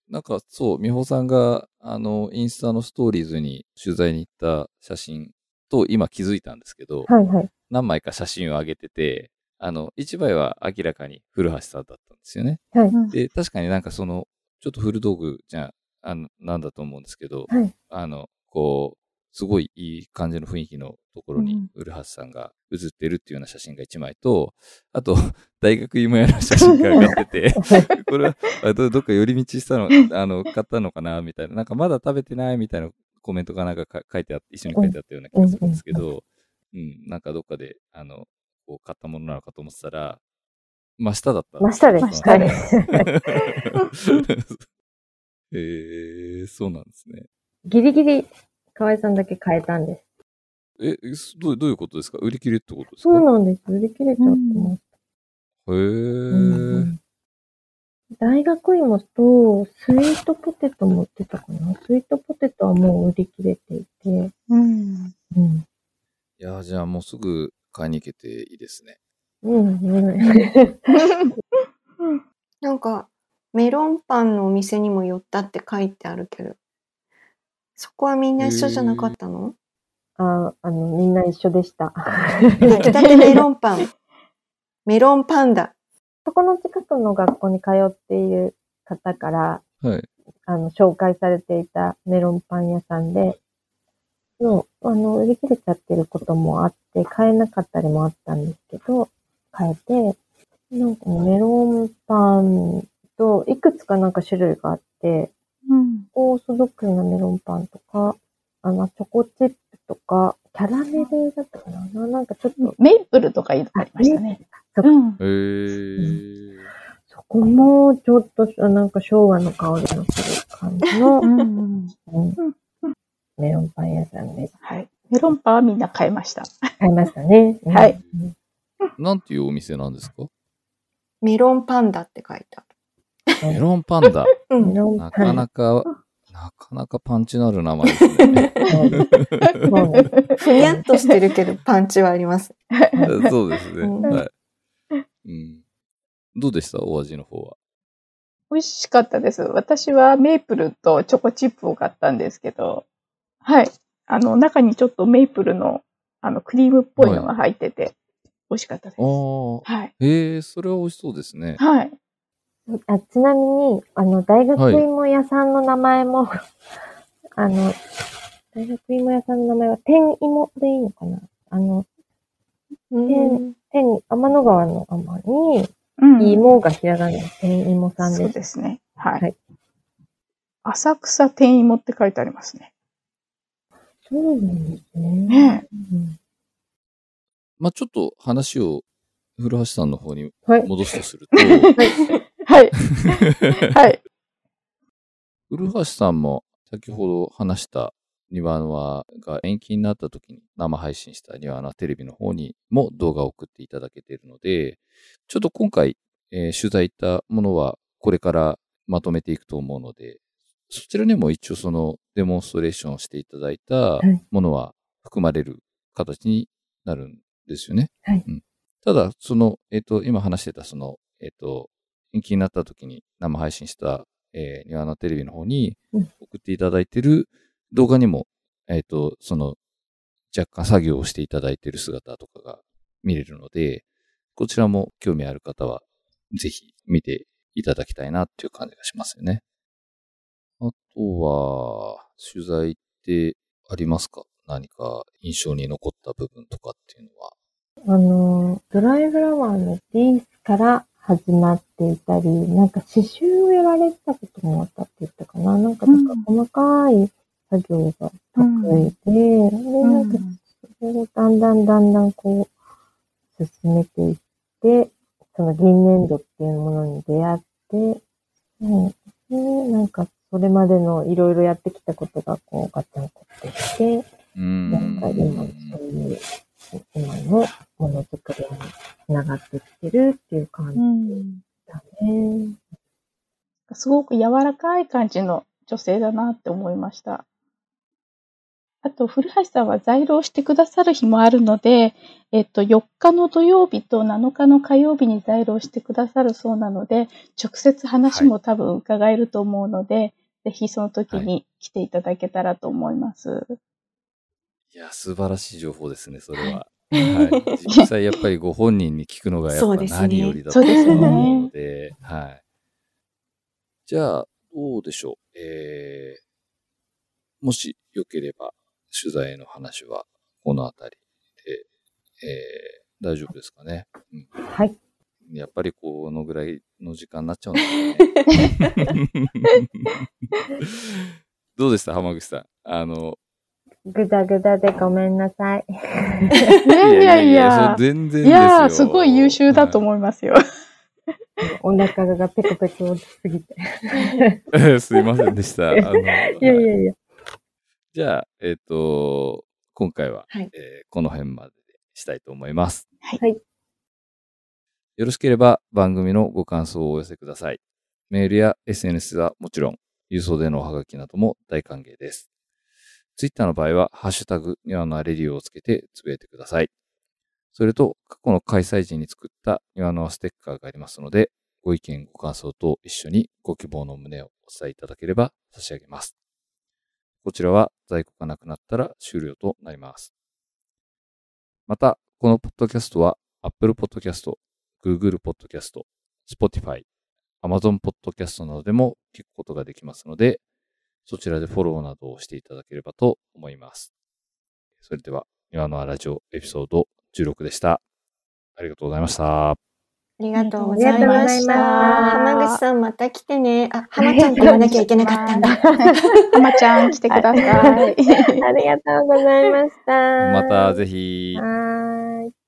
なんかそう、美穂さんが、あの、インスタのストーリーズに取材に行った写真と今気づいたんですけど、はいはい。何枚か写真を上げてて、あの、一枚は明らかに古橋さんだったんですよね。はい。で、確かになんかその、ちょっと古道具じゃ、あの、なんだと思うんですけど、はい。あの、こう、すごいいい感じの雰囲気のところにうん、古橋さんが写ってるっていうような写真が一枚と、あと、大学芋屋の写真が上がってて、これはあどどっか寄り道したの、あの、買ったのかなみたいな、なんかまだ食べてないみたいなコメントがなんかか書いてあって、一緒に書いてあったような気がするんですけど、うん、なんかどっかで、あの、こう買ったものなのかと思ってたら、真下だった。真下です。そうなんはい。えー、そうなんですね。ギリギリ、河合さんだけ変えたんです。え、すどうどういうことですか？売り切れってことですか？そうなんです。売り切れちゃってます。へー。うん大学芋とスイートポテト持ってたかな？スイートポテトはもう売り切れていて、うん。うん。いやー、じゃあもうすぐ買いに行けていいですね。うん、うん。なんか、メロンパンのお店にも寄ったって書いてあるけど、そこはみんな一緒じゃなかったの？あ、あの、みんな一緒でした。焼きたてメロンパン。メロンパンダ。そこの近くの学校に通っている方から、はい。あの、紹介されていたメロンパン屋さんで、の、あの、売り切れちゃってることもあって、買えなかったりもあったんですけど、買えて、なんかメロンパンと、いくつかなんか種類があって、うん。オーソドックスなメロンパンとか、あの、チョコチップとか、キャラメルだったかな？ななんかちょっと、メイプルとかいありましたね。そうん。へー。そこもちょっと、なんか昭和の香りのする感じの、メロンパン屋さんです。はい。メロンパンはみんな買いました。買いましたね。はいうん。なんていうお店なんですか？メロンパンダって書いてあメロンパンダ。る。うん。なか。なか、なかなかパンチのある名前ですね。ふにゃっとしてるけどパンチはあります。そうですね。うん。はい。うん。どうでしたお味の方は。美味しかったです。私はメープルとチョコチップを買ったん。ですけど、はい。あの、中にちょっとメープルの、あの、クリームっぽいのが入ってて、美味しかったです。ああ。はい。へえ、それは美味しそうですね。はい。あちなみに、あの、大学芋屋さんの名前も、あの、大学芋屋さんの名前は天芋でいいのかな？あの、うん。天、天の川の天に、うん芋がひらがなの天芋さんそうです。ですね。はい。はい浅草天芋って書いてありますね。そうなんですね。ねうんまあちょっと話を古橋さんの方にはい。戻すとすると、はい。はい。古橋さんも先ほど話した庭輪が延期になった時に生配信した庭輪テレビの方にも動画を送っていただけているので、ちょっと今回、えー取材行ったものはこれからまとめていくと思うので、そちらにも一応そのデモンストレーションをしていただいたいものは含まれる形になるんですよね。はいうんただ、その、えっ、と、今話してたその、えっ、と、延期になった時に生配信した、えー、庭のテレビの方にうん送っていただいている動画にも、えっ、と、その、若干作業をしていただいている姿とかが見れるので、こちらも興味ある方は、ぜひ見ていただきたいなっていう感じがしますよね。あとは、取材ってありますか？何か印象に残った部分とかっていうのは。あの、ドライフラワーのリースから始まっていたり、なんか刺繍をやられてたこともあったって言ったかな。なんか、なんか細かい作業が得意で、で、なんか、それをだんだんだんだんこう、進めていって、その銀粘土っていうものに出会って、うん、で、なんか、それまでのいろいろやってきたことが、こう、ガチャンコってきて、うん。なんか今、そういう、今のものづくりにつながってきてるっていう感じうんだね。すごく柔らかい感じの女性だなって思いました。あと、古橋さんは在労してくださる日もあるので、えっと、4日の土曜日と7日の火曜日に在労してくださるそうなので、直接話も多分伺えると思うので、ぜひその時に来ていただけたらと思います。いや、素晴らしい情報ですね、それは。はい。実際やっぱりご本人に聞くのがやっぱ何よりだと思うので、はい。じゃあ、どうでしょう。えー、もしよければ、取材の話はこのあたりで、えー、大丈夫ですかね。うん、はい。やっぱりこのぐらいの時間になっちゃうんですね。どうでした浜口さん。あの、ぐだぐだでごめんなさい。いやいやいや全然いですよ。やー、すごい優秀だとは思いますよ。お腹がペコペコすぎて。い すいませんでした。あの、いやいやいや。じゃあ、えっ、と、今回は、はいえーこの辺まででしたいと思います。はいよろしければ番組のご感想をお寄せください。メールや SNS はもちろん、郵送でのおはがきなども大歓迎です。ツイッターの場合は、ハッシュタグ、ニワノアレディオをつけてつぶやいてください。それと、過去の開催時に作ったニワノアステッカーがありますので、ご意見、ご感想と一緒にご希望の旨をお伝えいただければ差し上げます。こちらは在庫がなくなったら終了となります。また、このポッドキャストは Apple Podcast、Google Podcast、Spotify、Amazon Podcast などでも聞くことができますので、そちらでフォローなどをしていただければと思います。それでは、今のラジオエピソード16でした。ありがとうございました。ありがとうございました。ありがとうございました浜口さんまた来てね。あ、浜ちゃんって言わなきゃいけなかったんだ。浜ちゃん来てください。ありがとうございました。またぜひ。はーい。